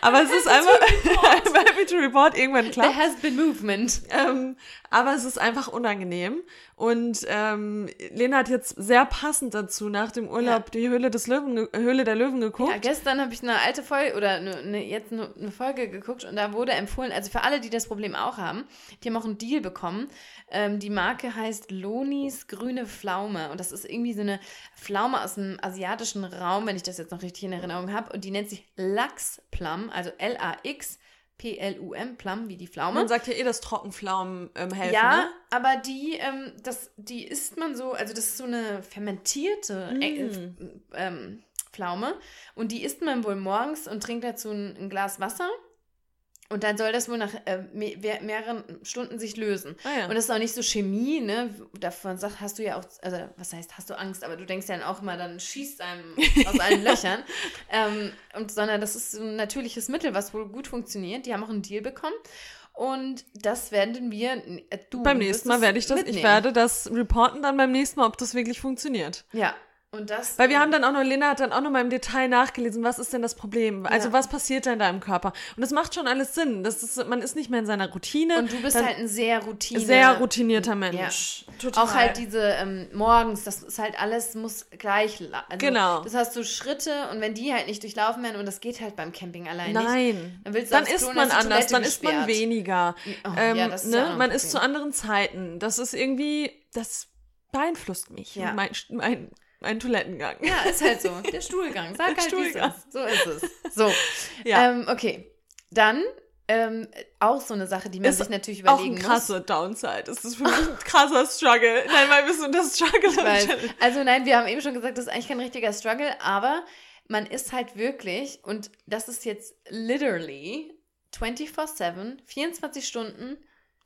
aber es ist einfach happy to report, irgendwann There klappt has been movement. ähm, aber es ist einfach unangenehm. Und ähm, Lena hat jetzt sehr passend dazu nach dem Urlaub die Höhle des Löwen, Höhle der Löwen geguckt. Ja, gestern habe ich eine alte Folge oder eine, eine, jetzt eine, eine Folge geguckt und da wurde empfohlen, also für alle, die das Problem auch haben, die haben auch einen Deal bekommen. Ähm, die Marke heißt Lonis grüne Pflaume und das ist irgendwie so eine Pflaume aus dem asiatischen Raum, wenn ich das jetzt noch richtig in Erinnerung habe. Und die nennt sich Lachsplum, also L-A-X. P-L-U-M, Plum, wie die Pflaume. Man sagt ja eh, dass Trockenpflaumen ähm, helfen. Ja, Ne? aber die, ähm, das, die isst man so, also das ist so eine fermentierte äh, Mm. ähm, Pflaume und die isst man wohl morgens und trinkt dazu ein, ein Glas Wasser und dann soll das wohl nach äh, me wer- mehreren Stunden sich lösen. Ah, ja. Und das ist auch nicht so Chemie, ne? Davon sagt, hast du ja auch, also was heißt, hast du Angst, aber du denkst ja dann auch immer, dann schießt einem aus allen Löchern. Ähm, und sondern das ist so ein natürliches Mittel, was wohl gut funktioniert. Die haben auch einen Deal bekommen. Und das werden wir, äh, du beim nächsten Mal werde ich das, ich mitnehmen. werde das reporten dann beim nächsten Mal, ob das wirklich funktioniert. Ja. Und das. Weil wir haben dann auch noch, Lena hat dann auch noch mal im Detail nachgelesen, was ist denn das Problem? Also Ja. was passiert da in deinem Körper? Und das macht schon alles Sinn. Das ist, man ist nicht mehr in seiner Routine. Und du bist halt ein sehr Routine. sehr routinierter Mensch. Total. Auch halt diese ähm, morgens, das ist halt alles, muss gleich. Also, Genau. Das hast du Schritte und wenn die halt nicht durchlaufen werden, und das geht halt beim Camping allein nicht. Nein. Dann willst du Dann Klo man ist die anders, dann isst man gesperrt. weniger. Oh, ähm, ja, ist ne? ja man isst zu anderen Zeiten. Das ist irgendwie, das beeinflusst mich. Ja. Mein, mein, mein Toilettengang. Ja, ist halt so. Der Stuhlgang. Sag halt, Stuhlgang. ist. So ist es. So. Ja. Ähm, okay. Dann Ähm, auch so eine Sache, die man Ist sich natürlich Auch überlegen ein muss. krasser Downside. Das ist für mich ein krasser Struggle. Nein, weil wir sind das Struggle. Also nein, wir haben eben schon gesagt, das ist eigentlich kein richtiger Struggle, aber man ist halt wirklich, und das ist jetzt literally 24-7, 24 Stunden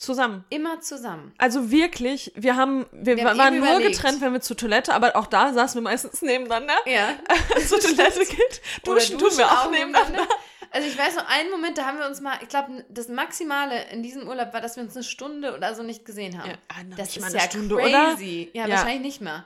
Zusammen. immer zusammen. Also wirklich, wir haben, wir, Wir haben waren nur überlegt. getrennt, wenn wir zur Toilette, aber auch da saßen wir meistens nebeneinander. Ja. zur Toilette geht. Oder Duschen, tun wir auch nebeneinander. nebeneinander. Also ich weiß noch einen Moment, da haben wir uns mal, ich glaube, das Maximale in diesem Urlaub war, dass wir uns eine Stunde oder so nicht gesehen haben. Ja, ah, das ist mal eine ja Stunde, crazy. Ja, Ja. wahrscheinlich nicht mehr.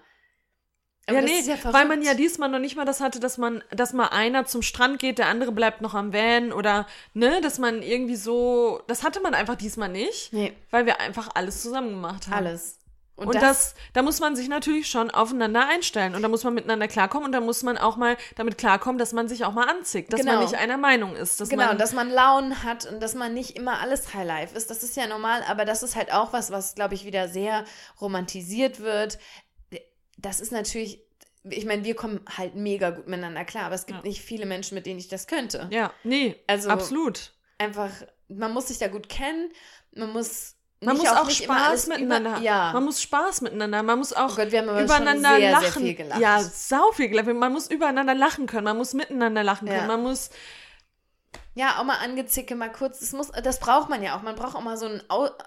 Aber Ja, das nee, ja weil man ja diesmal noch nicht mal das hatte, dass man, dass mal einer zum Strand geht, der andere bleibt noch am Van oder, ne, dass man irgendwie so, das hatte man einfach diesmal nicht, Nee, weil wir einfach alles zusammen gemacht haben. alles. Und, das, da muss man sich natürlich schon aufeinander einstellen und da muss man miteinander klarkommen und da muss man auch mal damit klarkommen, dass man sich auch mal anzickt, dass man Genau. nicht einer Meinung ist, dass Genau, man, dass man Launen hat und dass man nicht immer alles Highlife ist. Das ist ja normal, aber das ist halt auch was, was, glaube ich, wieder sehr romantisiert wird. Das ist natürlich, ich meine, wir kommen halt mega gut miteinander klar, aber es gibt Ja. nicht viele Menschen, mit denen ich das könnte. ja, nee, Also- absolut. Einfach, man muss sich da gut kennen, man muss. Man muss auch immer Spaß miteinander haben. ja. Man muss Spaß miteinander. Man muss auch Oh Gott, wir haben aber übereinander schon sehr, lachen. sehr. Ja, sau viel gelacht. Man muss übereinander lachen können. Man muss miteinander lachen können. Ja. Man muss Ja, auch mal angezicke, mal kurz. Das, muss, das braucht man ja auch. Man braucht auch mal so ein, Au, ein wie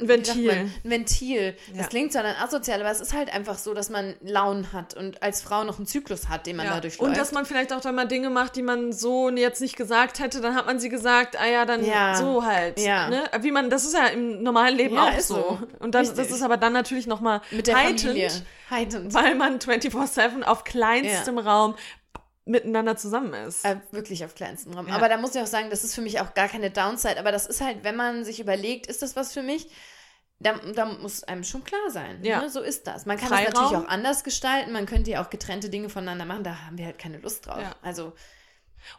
Ventil. man, Ventil. Das Ja. klingt zwar dann asozial, aber es ist halt einfach so, dass man Launen hat und als Frau noch einen Zyklus hat, den man ja. da durchläuft. Und dass man vielleicht auch dann mal Dinge macht, die man so jetzt nicht gesagt hätte, dann hat man sie gesagt, ah ja, dann Ja. so halt. Ja. Ne? Wie man, das ist ja im normalen Leben auch so. so. Und dann, das ist aber dann natürlich nochmal heitend, Familie. Heitend. weil man 24-7 auf kleinstem Raum miteinander zusammen ist. Äh, wirklich auf kleinstem Raum. Ja. Aber da muss ich auch sagen, das ist für mich auch gar keine Downside. Aber das ist halt, wenn man sich überlegt, ist das was für mich? Da, da muss einem schon klar sein. Ja. Ne? So ist das. Man kann das Freiraum. natürlich auch anders gestalten. Man könnte ja auch getrennte Dinge voneinander machen. Da haben wir halt keine Lust drauf. Ja. Also,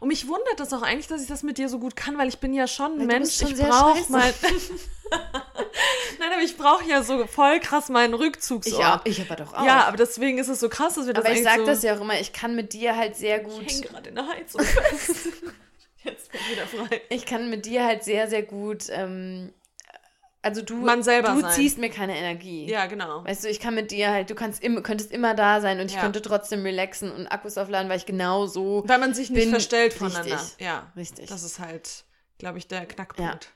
Und mich wundert das auch eigentlich, dass ich das mit dir so gut kann, weil ich bin ja schon ein Weil Mensch, schon ich brauche mal. Nein, aber ich brauche ja so voll krass meinen ich, Rückzugsort. auch, ich aber doch auch. Ja, aber deswegen ist es so krass, dass wir das aber ich sage so das ja auch immer, ich kann mit dir halt sehr gut. Ich hänge gerade in der Heizung fest. Jetzt bin ich wieder frei. Ich kann mit dir halt sehr, sehr gut. Ähm, also du, Man selber du sein. ziehst mir keine Energie. Ja, genau. Weißt du, ich kann mit dir halt, du kannst im, könntest immer da sein und ich Ja. könnte trotzdem relaxen und Akkus aufladen, weil ich genau so. Weil man sich nicht bin- verstellt richtig. voneinander. Ja, Richtig. das ist halt, glaube ich, der Knackpunkt.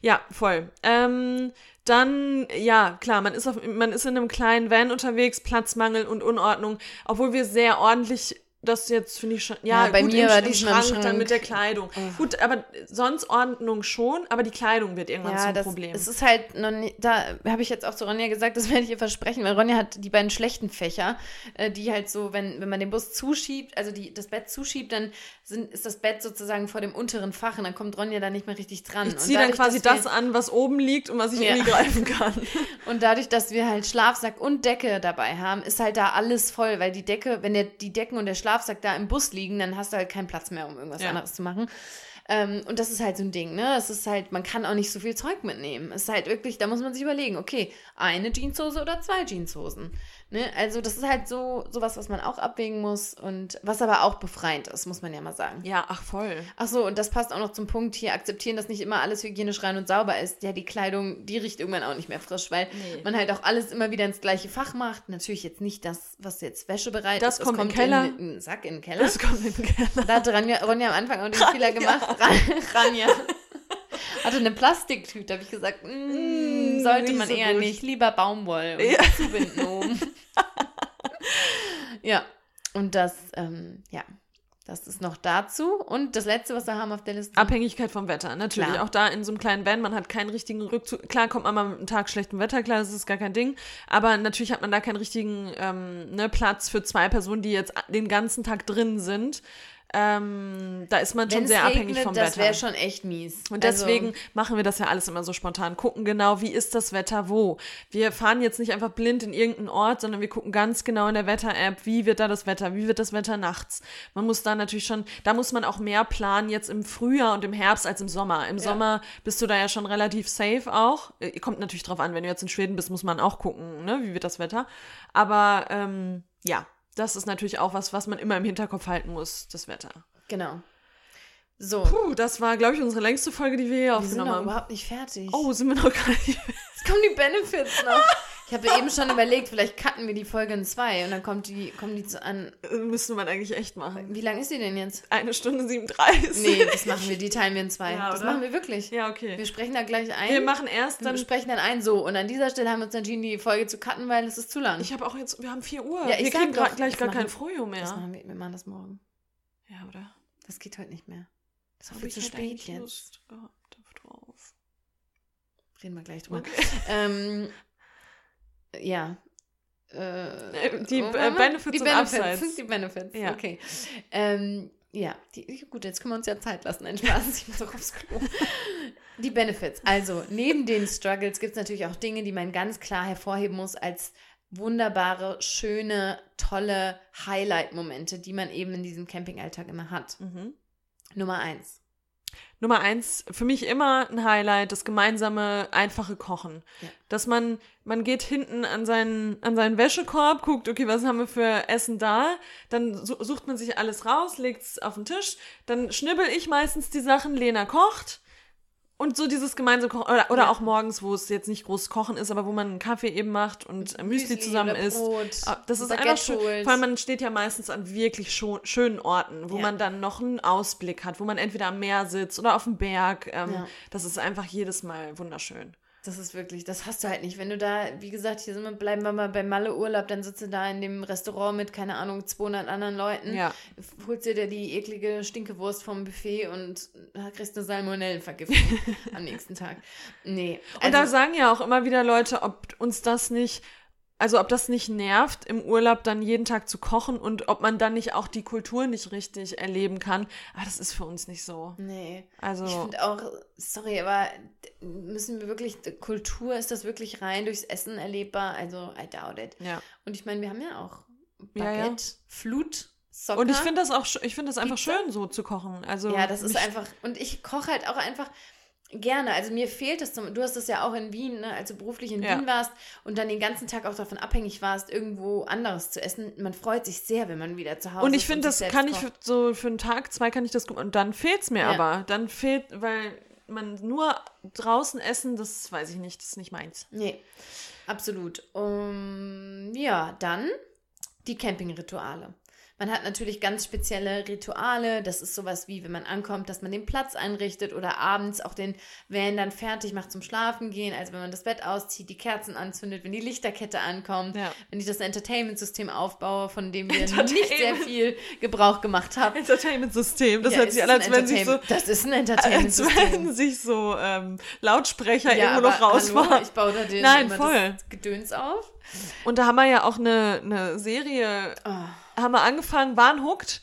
Ja, voll. Ähm, dann, ja, klar, man ist, auf, man ist in einem kleinen Van unterwegs, Platzmangel und Unordnung, obwohl wir sehr ordentlich das jetzt finde ich schon. Ja, Ja, bei gut, mir im, war im diesmal Schrank, im dann Schrank. mit der Kleidung. Gut, aber sonst Ordnung schon, aber die Kleidung wird irgendwann ja, zum das, Problem. es ist halt noch nicht, da habe ich jetzt auch zu Ronja gesagt, das werde ich ihr versprechen, weil Ronja hat die beiden schlechten Fächer, äh, die halt so, wenn, wenn man den Bus zuschiebt, also die, das Bett zuschiebt, dann sind, ist das Bett sozusagen vor dem unteren Fach und dann kommt Ronja da nicht mehr richtig dran. ich ziehe dann quasi das an, was oben liegt und was ich Ja. irgendwie greifen kann. Und dadurch, dass wir halt Schlafsack und Decke dabei haben, ist halt da alles voll, weil die Decke, wenn der, die Decken und der Schlafsack da im Bus liegen, dann hast du halt keinen Platz mehr, um irgendwas Ja. anderes zu machen. Ähm, und das ist halt so ein Ding, ne? Es ist halt, man kann auch nicht so viel Zeug mitnehmen. Es ist halt wirklich, da muss man sich überlegen, okay, eine Jeanshose oder zwei Jeanshosen. Ne? Also das ist halt so sowas, was man auch abwägen muss und was aber auch befreiend ist, muss man ja mal sagen. Ja, ach voll. Ach so, und das passt auch noch zum Punkt hier, akzeptieren, dass nicht immer alles hygienisch rein und sauber ist. Ja, die Kleidung, die riecht irgendwann auch nicht mehr frisch, weil Nee. man halt auch alles immer wieder ins gleiche Fach macht. Natürlich jetzt nicht das, was jetzt wäschebereit Das ist. kommt in den Keller. In, in Sack in den Keller. Das kommt in den Keller. da hat Ronja, Ronja am Anfang auch den Fehler gemacht. Ranja hatte eine Plastiktüte, habe ich gesagt, mm, Mm, sollte nicht man so eher gut. nicht, lieber Baumwoll und Ja. zubinden oben. ja, und das, ähm, ja, das ist noch dazu. Und das letzte, was wir haben auf der Liste. Abhängigkeit vom Wetter, natürlich. Klar. Auch da in so einem kleinen Van, man hat keinen richtigen Rückzug. Klar kommt man mal mit einem Tag schlechtem Wetter, klar, das ist gar kein Ding. Aber natürlich hat man da keinen richtigen ähm, ne, Platz für zwei Personen, die jetzt den ganzen Tag drin sind. Ähm, da ist man schon sehr regnet, abhängig vom das Wetter. wäre schon echt mies. Und Also- deswegen machen wir das ja alles immer so spontan. Gucken genau, wie ist das Wetter wo. Wir fahren jetzt nicht einfach blind in irgendeinen Ort, sondern wir gucken ganz genau in der Wetter-App, wie wird da das Wetter, wie wird das Wetter nachts. Man muss da natürlich schon, da muss man auch mehr planen jetzt im Frühjahr und im Herbst als im Sommer. Im Sommer bist du da ja schon relativ safe auch. Äh, Kommt natürlich drauf an, wenn du jetzt in Schweden bist, muss man auch gucken, ne, wie wird das Wetter. Aber ähm, ja, das ist natürlich auch was, was man immer im Hinterkopf halten muss, das Wetter. Genau. So. Puh, das war, glaube ich, unsere längste Folge, die wir hier wir sind aufgenommen noch haben. überhaupt nicht fertig. Oh, sind wir noch gar nicht. Jetzt kommen die Benefits noch. Ich habe eben schon überlegt, vielleicht cutten wir die Folge in zwei und dann kommt die, kommen die zu an. Müsste man eigentlich echt machen. Wie lang ist die denn jetzt? Eine Stunde 37. Nee, das machen wir, die teilen wir in zwei. Ja, das oder? machen wir wirklich. Ja, okay. Wir sprechen da gleich ein. Wir machen erst wir dann. sprechen dann ein so. Und an dieser Stelle haben wir uns entschieden, die Folge zu cutten, weil es ist zu lang. Ich habe auch jetzt. Wir haben 4 Uhr. Ja, ich wir kriegen doch, gleich gar kein Frojo mehr. das machen wir, wir machen das morgen. Ja, oder? Das geht heute nicht mehr. Das ist viel zu hätte spät jetzt. Lust gehabt drauf. Reden wir gleich drüber. Okay. Ähm, ja. Äh, die, äh, waren wir? Benefits die und Benefits. Upsides. Die Benefits, Ja. okay. Ähm, ja, die, gut, jetzt können wir uns ja Zeit lassen. Ein Spaß, ich muss auch aufs Klo. Die Benefits. Also, neben den Struggles gibt es natürlich auch Dinge, die man ganz klar hervorheben muss als wunderbare, schöne, tolle Highlight-Momente, die man eben in diesem Campingalltag immer hat. Mhm. Nummer eins. Nummer eins, für mich immer ein Highlight, das gemeinsame, einfache Kochen. Ja. Dass man, man geht hinten an seinen, an seinen Wäschekorb, guckt, okay, was haben wir für Essen da? Dann su- sucht man sich alles raus, legt's auf den Tisch, dann schnibbel ich meistens die Sachen, Lena kocht. Und so dieses gemeinsame Kochen, oder, oder Ja. auch morgens, wo es jetzt nicht groß Kochen ist, aber wo man einen Kaffee eben macht und äh, Müsli, zusammen oder isst. Ah, Das ist Baguette einfach schön. holt. Vor allem, man steht ja meistens an wirklich schönen Orten, wo Ja. man dann noch einen Ausblick hat, wo man entweder am Meer sitzt oder auf dem Berg. Ähm, Ja. Das ist einfach jedes Mal wunderschön. Das ist wirklich, das hast du halt nicht. Wenn du da, wie gesagt, hier sind wir, bleiben wir mal bei Malle Urlaub, dann sitzt du da in dem Restaurant mit, keine Ahnung, 200 anderen Leuten, Ja. holst dir die eklige Stinkewurst vom Buffet und da kriegst du Salmonellenvergiftung am nächsten Tag. Nee. Und da sagen ja auch immer wieder Leute, ob uns das nicht, also ob das nicht nervt, im Urlaub dann jeden Tag zu kochen und ob man dann nicht auch die Kultur nicht richtig erleben kann. Aber das ist für uns nicht so. nee. Also. Ich finde auch, sorry, aber müssen wir wirklich, Kultur, ist das wirklich rein durchs Essen erlebbar? Also, I doubt it. ja. Und ich meine, wir haben ja auch Ja, Baguette, ja. Flut, Soccer. Und ich finde das auch, ich finde das einfach Pizza? schön, so zu kochen. Also Ja, das ist einfach. Und ich koche halt auch einfach gerne. Also mir fehlt es zum. Du hast das ja auch in Wien, ne, als du beruflich in Ja. Wien warst und dann den ganzen Tag auch davon abhängig warst, irgendwo anderes zu essen. Man freut sich sehr, wenn man wieder zu Hause Und ist. ich finde, das kann ich kocht. für, so für einen Tag, zwei kann ich das gut. Und dann fehlt's mir Ja. aber. Dann fehlt, weil man nur draußen essen, das weiß ich nicht, das ist nicht meins. Nee, absolut. Um, ja, dann die Campingrituale. Man hat natürlich ganz spezielle Rituale. Das ist sowas wie, wenn man ankommt, dass man den Platz einrichtet oder abends auch den Van dann fertig macht zum Schlafen gehen. Also wenn man das Bett auszieht, die Kerzen anzündet, wenn die Lichterkette ankommt, Ja. wenn ich das Entertainment-System aufbaue, von dem wir nicht sehr viel Gebrauch gemacht haben. Entertainment-System, das Ja, hört sich an, als wenn sich so, Das ist ein als Entertainment-System. wenn sich so ähm, Lautsprecher Ja, irgendwo noch rausfahren. hallo, ich baue da den, Nein, voll. Gedöns auf. Und da haben wir ja auch eine, eine Serie, Oh. Haben wir angefangen, waren hooked.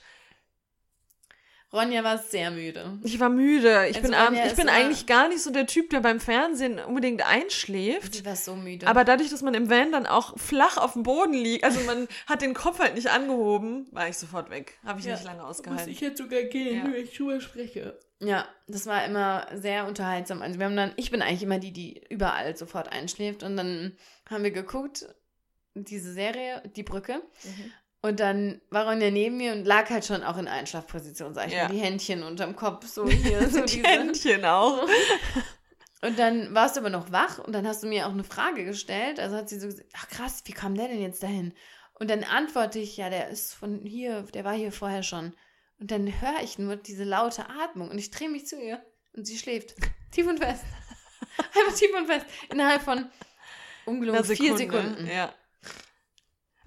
Ronja war sehr müde. Ich war müde. Ich Also bin, abends, ich bin eigentlich gar nicht so der Typ, der beim Fernsehen unbedingt einschläft. Sie war so müde. Aber dadurch, dass man im Van dann auch flach auf dem Boden liegt, also man hat den Kopf halt nicht angehoben, war ich sofort weg. Habe ich Ja, nicht lange ausgehalten. jetzt sogar gehen, Ja. nur ich drüber spreche. Ja, das war immer sehr unterhaltsam. Also wir haben dann, ich bin eigentlich immer die, die überall sofort einschläft. Und dann haben wir geguckt, diese Serie, Die Brücke. Mhm. Und dann war Ronja neben mir und lag halt schon auch in Einschlafposition, sag ich Ja. mal. Die Händchen unterm Kopf, so hier, so Die diese. Händchen auch. Und dann warst du aber noch wach und dann hast du mir auch eine Frage gestellt. Also hat sie so gesagt, ach krass, wie kam der denn jetzt dahin? Und dann antworte ich, ja, der ist von hier, der war hier vorher schon. Und dann höre ich nur diese laute Atmung und ich drehe mich zu ihr und sie schläft. Tief und fest. Einfach tief und fest. Innerhalb von ungelogen vier Sekunde. Sekunden. Ja.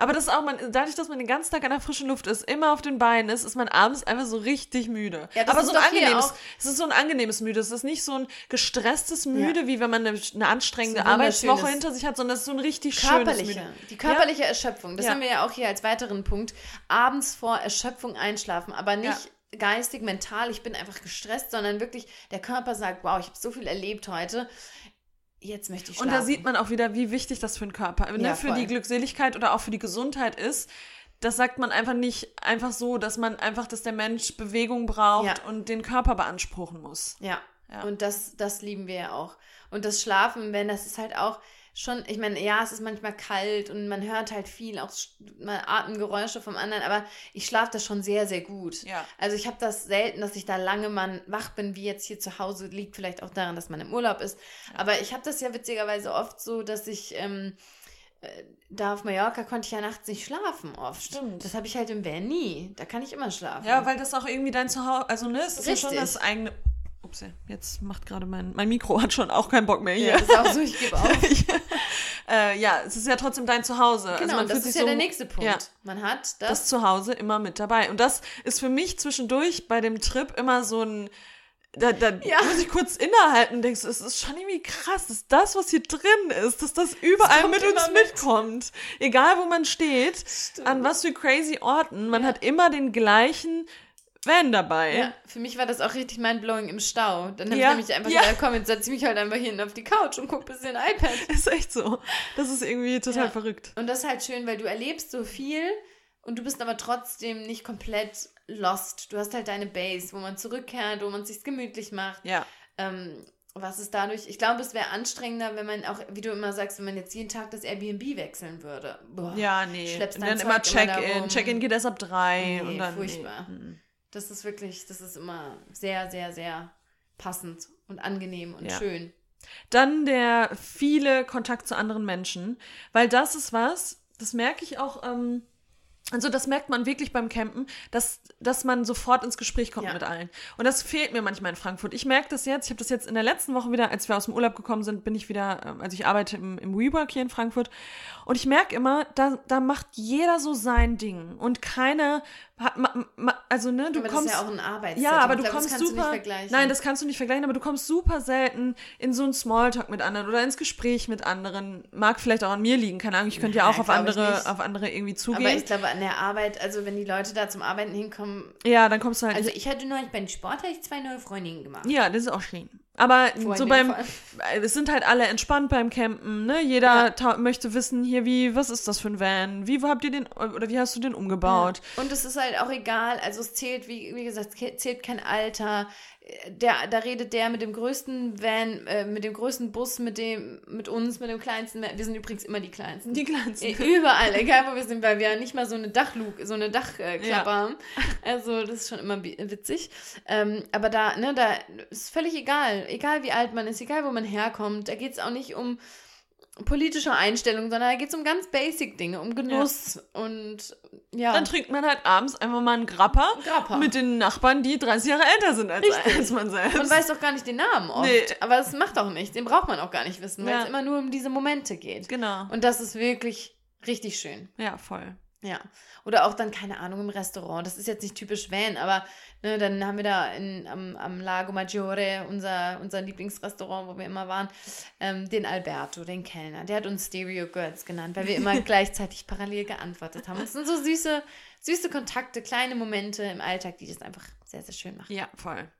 Aber das ist auch, man, dadurch, dass man den ganzen Tag an der frischen Luft ist, immer auf den Beinen ist, ist man abends einfach so richtig müde. Ja, das Aber ist so ein angenehmes, es ist so ein angenehmes Müde. Es ist nicht so ein gestresstes Müde, wie wenn man eine, eine anstrengende So ein Arbeitswoche hinter sich hat, sondern es ist so ein richtig schönes Körperliche, Müde. die körperliche Erschöpfung, das Ja. haben wir ja auch hier als weiteren Punkt. Abends vor Erschöpfung einschlafen, aber nicht geistig, mental, ich bin einfach gestresst, sondern wirklich der Körper sagt, wow, ich habe so viel erlebt heute, jetzt möchte ich Und schlafen. da sieht man auch wieder, wie wichtig das für den Körper, ne, Ja, für die Glückseligkeit oder auch für die Gesundheit ist. Das sagt man einfach nicht einfach so, dass man einfach, dass der Mensch Bewegung braucht Ja. und den Körper beanspruchen muss. Ja. Ja. Und das, das lieben wir ja auch. Und das Schlafen, wenn das ist halt auch, schon, ich meine, ja, es ist manchmal kalt und man hört halt viel, auch mal Atemgeräusche vom anderen, aber ich schlafe das schon sehr, sehr gut. Ja. Also ich habe das selten, dass ich da lange mal wach bin, wie jetzt hier zu Hause, liegt vielleicht auch daran, dass man im Urlaub ist. Aber ich habe das ja witzigerweise oft so, dass ich ähm, äh, da auf Mallorca konnte ich ja nachts nicht schlafen oft. Stimmt. Das habe ich halt im Van nie. Da kann ich immer schlafen. Ja, weil das auch irgendwie dein Zuhause, also ne, es ist ja schon das eigene. Ups, jetzt macht gerade mein, mein Mikro hat schon auch keinen Bock mehr hier. ja, das ist auch so, ich gebe auf. äh, ja, es ist ja trotzdem dein Zuhause. Genau, man und das ist ja so- der nächste Punkt. Ja. Man hat das. das Zuhause immer mit dabei. Und das ist für mich zwischendurch bei dem Trip immer so ein. Da, da Ja. muss ich kurz innehalten und denkst, es ist schon irgendwie krass, dass das, was hier drin ist, dass das überall kommt mit uns mit. mitkommt. Egal, wo man steht, an was für crazy Orten, man Ja. hat immer den gleichen Van dabei. ja, für mich war das auch richtig mindblowing im Stau. Dann habe Ja, ich nämlich einfach ja. gedacht, komm, jetzt setze ich mich halt einfach hier hinten auf die Couch und guck ein bisschen iPad. Ist echt so. Das ist irgendwie total Ja. verrückt. Und das ist halt schön, weil du erlebst so viel und du bist aber trotzdem nicht komplett lost. Du hast halt deine Base, wo man zurückkehrt, wo man sich gemütlich macht. Ja. Ähm, was ist dadurch? Ich glaube, es wäre anstrengender, wenn man auch, wie du immer sagst, wenn man jetzt jeden Tag das Airbnb wechseln würde. Boah, Ja, nee. Schleppst und dann immer Zeug immer Check-in. Check-in geht erst ab drei. Nee, und dann, furchtbar. Nee. Das ist wirklich, das ist immer sehr, sehr, sehr passend und angenehm und Ja. schön. Dann der viele Kontakt zu anderen Menschen, weil das ist was, das merke ich auch, ähm, also das merkt man wirklich beim Campen, dass, dass man sofort ins Gespräch kommt Ja. mit allen. Und das fehlt mir manchmal in Frankfurt. Ich merke das jetzt, ich habe das jetzt in der letzten Woche wieder, als wir aus dem Urlaub gekommen sind, bin ich wieder, ähm, also ich arbeite im, im WeWork hier in Frankfurt und ich merke immer, da, da macht jeder so sein Ding und keiner also ne, du aber kommst... das ist ja auch ein Arbeitssetting. Ja, aber du glaube, kommst super. Nein, das kannst du nicht vergleichen, aber du kommst super selten in so einen Smalltalk mit anderen oder ins Gespräch mit anderen. Mag vielleicht auch an mir liegen, keine Ahnung. Ich könnte ja auch auf andere, auf andere irgendwie aber zugehen. ich glaube, an der Arbeit, also wenn die Leute da zum Arbeiten hinkommen, ja, dann kommst du halt. also ich hatte neulich beim Sport hatte ich zwei neue Freundinnen gemacht. ja, das ist auch schön. Aber Freunde so beim, Fall. es sind halt alle entspannt beim Campen, ne? Jeder Ja. möchte wissen, hier, wie, was ist das für ein Van? Wie habt ihr den, oder wie hast du den umgebaut? Und es ist halt auch egal, also es zählt, wie, wie gesagt, es zählt kein Alter. Der, da redet der mit dem größten Van, äh, mit dem größten Bus, mit dem, mit uns, mit dem kleinsten. Wir sind übrigens immer die kleinsten. Die kleinsten. Überall, egal wo wir sind, weil wir ja nicht mal so eine Dachluke, so eine Dachklappe Ja. haben. Also das ist schon immer witzig. Ähm, aber da, ne, da ist völlig egal. Egal wie alt man ist, egal wo man herkommt. Da geht es auch nicht um politische Einstellung, sondern da geht es um ganz basic Dinge, um Genuss und ja. Dann trinkt man halt abends einfach mal einen Grappa, Grappa. mit den Nachbarn, die 30 Jahre älter sind als, als man selbst. Man weiß doch gar nicht den Namen oft. Nee. Aber das macht auch nichts. Den braucht man auch gar nicht wissen, weil Ja. es immer nur um diese Momente geht. genau. Und das ist wirklich richtig schön. Ja, voll. Ja. Oder auch dann, keine Ahnung, im Restaurant. Das ist jetzt nicht typisch Van, aber ne, dann haben wir da in, am, am Lago Maggiore, unser, unser Lieblingsrestaurant, wo wir immer waren, ähm, den Alberto, den Kellner. Der hat uns Stereo Girls genannt, weil wir immer gleichzeitig parallel geantwortet haben. Es sind so süße, süße Kontakte, kleine Momente im Alltag, die das einfach sehr, sehr schön machen. Ja, voll.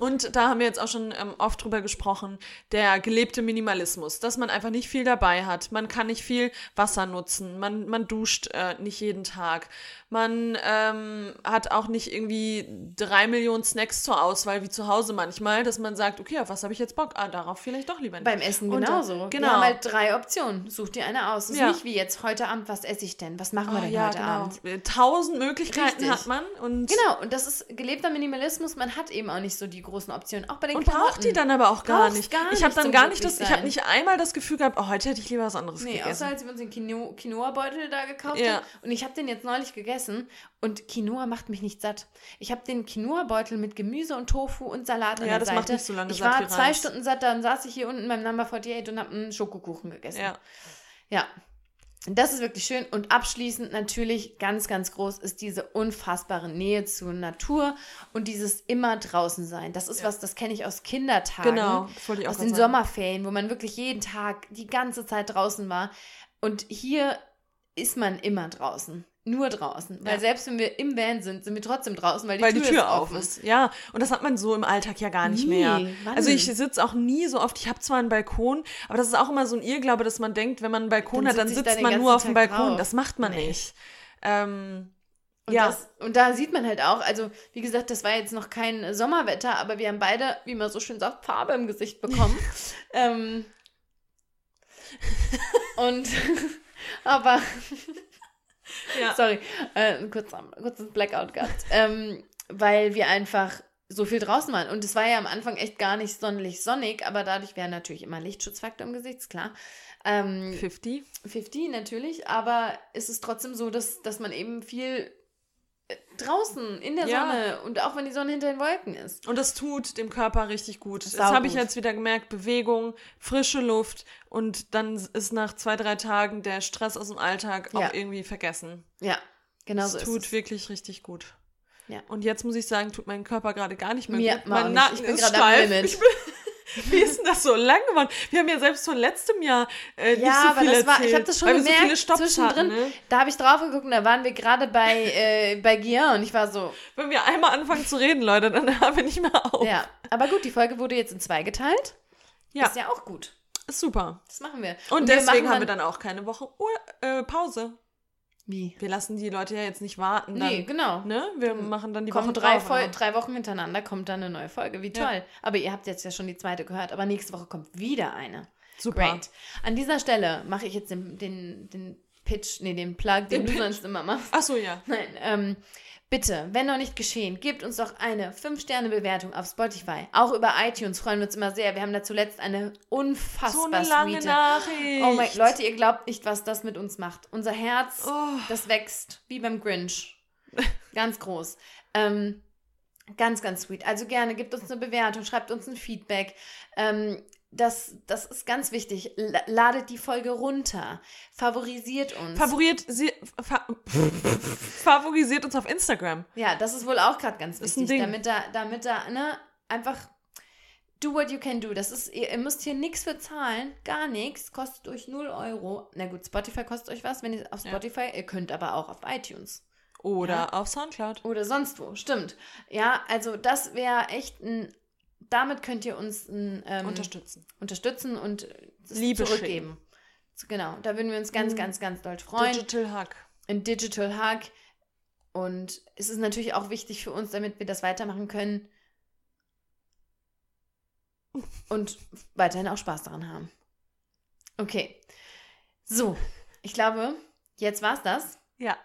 Und da haben wir jetzt auch schon ähm, oft drüber gesprochen, der gelebte Minimalismus, dass man einfach nicht viel dabei hat. Man kann nicht viel Wasser nutzen, man, man duscht äh, nicht jeden Tag. Man ähm, hat auch nicht irgendwie drei Millionen Snacks zur Auswahl wie zu Hause manchmal, dass man sagt, okay, auf was habe ich jetzt Bock? Ah, darauf vielleicht doch lieber nicht. Beim Essen Und, äh, genauso. genau. Wir haben halt drei Optionen. Such dir eine aus. Es ist Ja. nicht wie jetzt heute Abend, was esse ich denn? Was machen wir Oh, denn ja, heute genau. Abend? Tausend Möglichkeiten Richtig. hat man und, Genau, und das ist gelebter Minimalismus. Man hat eben auch nicht so die großen Optionen. Auch bei den und Klamotten. braucht die dann aber auch gar Brauchst nicht. gar ich habe dann gar nicht das, ich habe nicht einmal das Gefühl gehabt, oh, heute hätte ich lieber was anderes Nee, gegessen. außer als wir uns den Quino Quinoa-Beutel da gekauft Ja. haben. Und ich habe den jetzt neulich gegessen und Quinoa macht mich nicht satt. Ich habe den Quinoa-Beutel mit Gemüse und Tofu und Salat an Ja, der das Seite. macht nicht so lange ich war zwei. Stunden satt, dann saß ich hier unten beim Number 48 und habe einen Schokokuchen gegessen. ja. Ja. Das ist wirklich schön. Und abschließend natürlich ganz, ganz groß ist diese unfassbare Nähe zur Natur und dieses immer draußen sein. Das ist Ja. was, das kenne ich aus Kindertagen. Genau, das wollte ich auch Aus den sagen. Sommerferien, wo man wirklich jeden Tag die ganze Zeit draußen war. Und hier ist man immer draußen. Nur draußen. Weil Ja. selbst wenn wir im Van sind, sind wir trotzdem draußen, weil die, weil Tür, die Tür ist auf offen. ist. Ja, und das hat man so im Alltag ja gar nicht Nie. mehr. Wann? Also ich sitze auch nie so oft, ich habe zwar einen Balkon, aber das ist auch immer so ein Irrglaube, dass man denkt, wenn man einen Balkon Dann hat, dann da sitzt den man nur auf dem Balkon. drauf. Das macht man Nee. nicht. Ähm, Und, ja, das, und da sieht man halt auch, also wie gesagt, das war jetzt noch kein Sommerwetter, aber wir haben beide, wie man so schön sagt, Farbe im Gesicht bekommen. ähm, Und, aber, Ja. sorry, äh, kurz, kurzes Blackout gehabt. Ähm, weil wir einfach so viel draußen waren. Und es war ja am Anfang echt gar nicht sonderlich sonnig, aber dadurch wäre natürlich immer Lichtschutzfaktor im Gesicht, ist klar. Ähm, 50. 50 natürlich, aber es ist trotzdem so, dass, dass man eben viel draußen in der Ja. Sonne und auch wenn die Sonne hinter den Wolken ist. Und das tut dem Körper richtig gut. Das Sau habe ich jetzt wieder gemerkt. Bewegung, frische Luft und dann ist nach zwei, drei Tagen der Stress aus dem Alltag auch Ja. irgendwie vergessen. Ja, genau Das so ist tut es. wirklich richtig gut. Ja. Und jetzt muss ich sagen, tut mein Körper gerade gar nicht mehr Mir gut. auch Mein. Nacken Ich bin ist steif. Ich bin, wie ist denn das so lang geworden? Wir haben ja selbst von letztem Jahr äh, nicht Ja, so aber viel das war, ich erzählt, habe das schon wir so gemerkt Stopps zwischendrin. hatten, ne? Da habe ich drauf geguckt und da waren wir gerade bei, äh, bei Gia und ich war so, Wenn wir einmal anfangen zu reden, Leute, dann hören wir nicht mehr auf. ja. Aber gut, die Folge wurde jetzt in zwei geteilt. Ja. Ist ja auch gut. Ist super. Das machen wir. Und, wir deswegen machen haben wir dann auch keine Woche Ur äh, Pause. Wie? Wir lassen die Leute ja jetzt nicht warten. Dann, Nee, genau. Ne? Wir machen dann die Kommen Woche drei, drauf. Fol drei Wochen hintereinander, kommt dann eine neue Folge. Wie toll. Ja. Aber ihr habt jetzt ja schon die zweite gehört, aber nächste Woche kommt wieder eine. Super. Great. An dieser Stelle mache ich jetzt den, den, den Pitch, nee, den Plug, den, Den du sonst immer machst. Ach so, ja. Nein, ähm, bitte, wenn noch nicht geschehen, gebt uns doch eine 5-Sterne-Bewertung auf Spotify. Auch über iTunes freuen wir uns immer sehr. Wir haben da zuletzt eine unfassbar So eine lange. Nachricht. Oh mein Leute, ihr glaubt nicht, was das mit uns macht. Unser Herz, Oh. das wächst, wie beim Grinch. Ganz groß. Ähm, ganz, ganz sweet. Also gerne, gebt uns eine Bewertung, schreibt uns ein Feedback. Ähm, das, das ist ganz wichtig. La- Ladet die Folge runter. Favorisiert uns. Favoriert, sie, fa favorisiert uns auf Instagram. Ja, das ist wohl auch gerade ganz wichtig, damit da, damit da, ne, einfach do what you can do. Das ist, ihr, ihr müsst hier nichts für zahlen, gar nichts, kostet euch 0 Euro. Na gut, Spotify kostet euch was, wenn ihr auf Ja. Spotify, ihr könnt aber auch auf iTunes Oder Ja. auf Soundcloud. oder sonst wo, stimmt. Ja, also das wäre echt ein, damit könnt ihr uns ähm, Unterstützen. unterstützen und Liebe zurückgeben. Genau, da würden wir uns ganz, Mhm. ganz, ganz doll freuen. Digital Hack. ein Digital Hack. Und es ist natürlich auch wichtig für uns, damit wir das weitermachen können und weiterhin auch Spaß daran haben. Okay. So, ich glaube, jetzt war's das. Ja.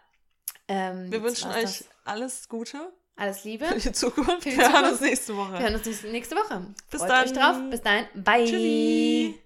Ähm, Wir wünschen euch das. alles Gute alles Liebe. für die Zukunft. Für die Wir hören Zukunft. uns nächste Woche. Wir hören uns nächste Woche. Bis Freut dann. euch drauf. Bis dahin. Bye. Tschüssi.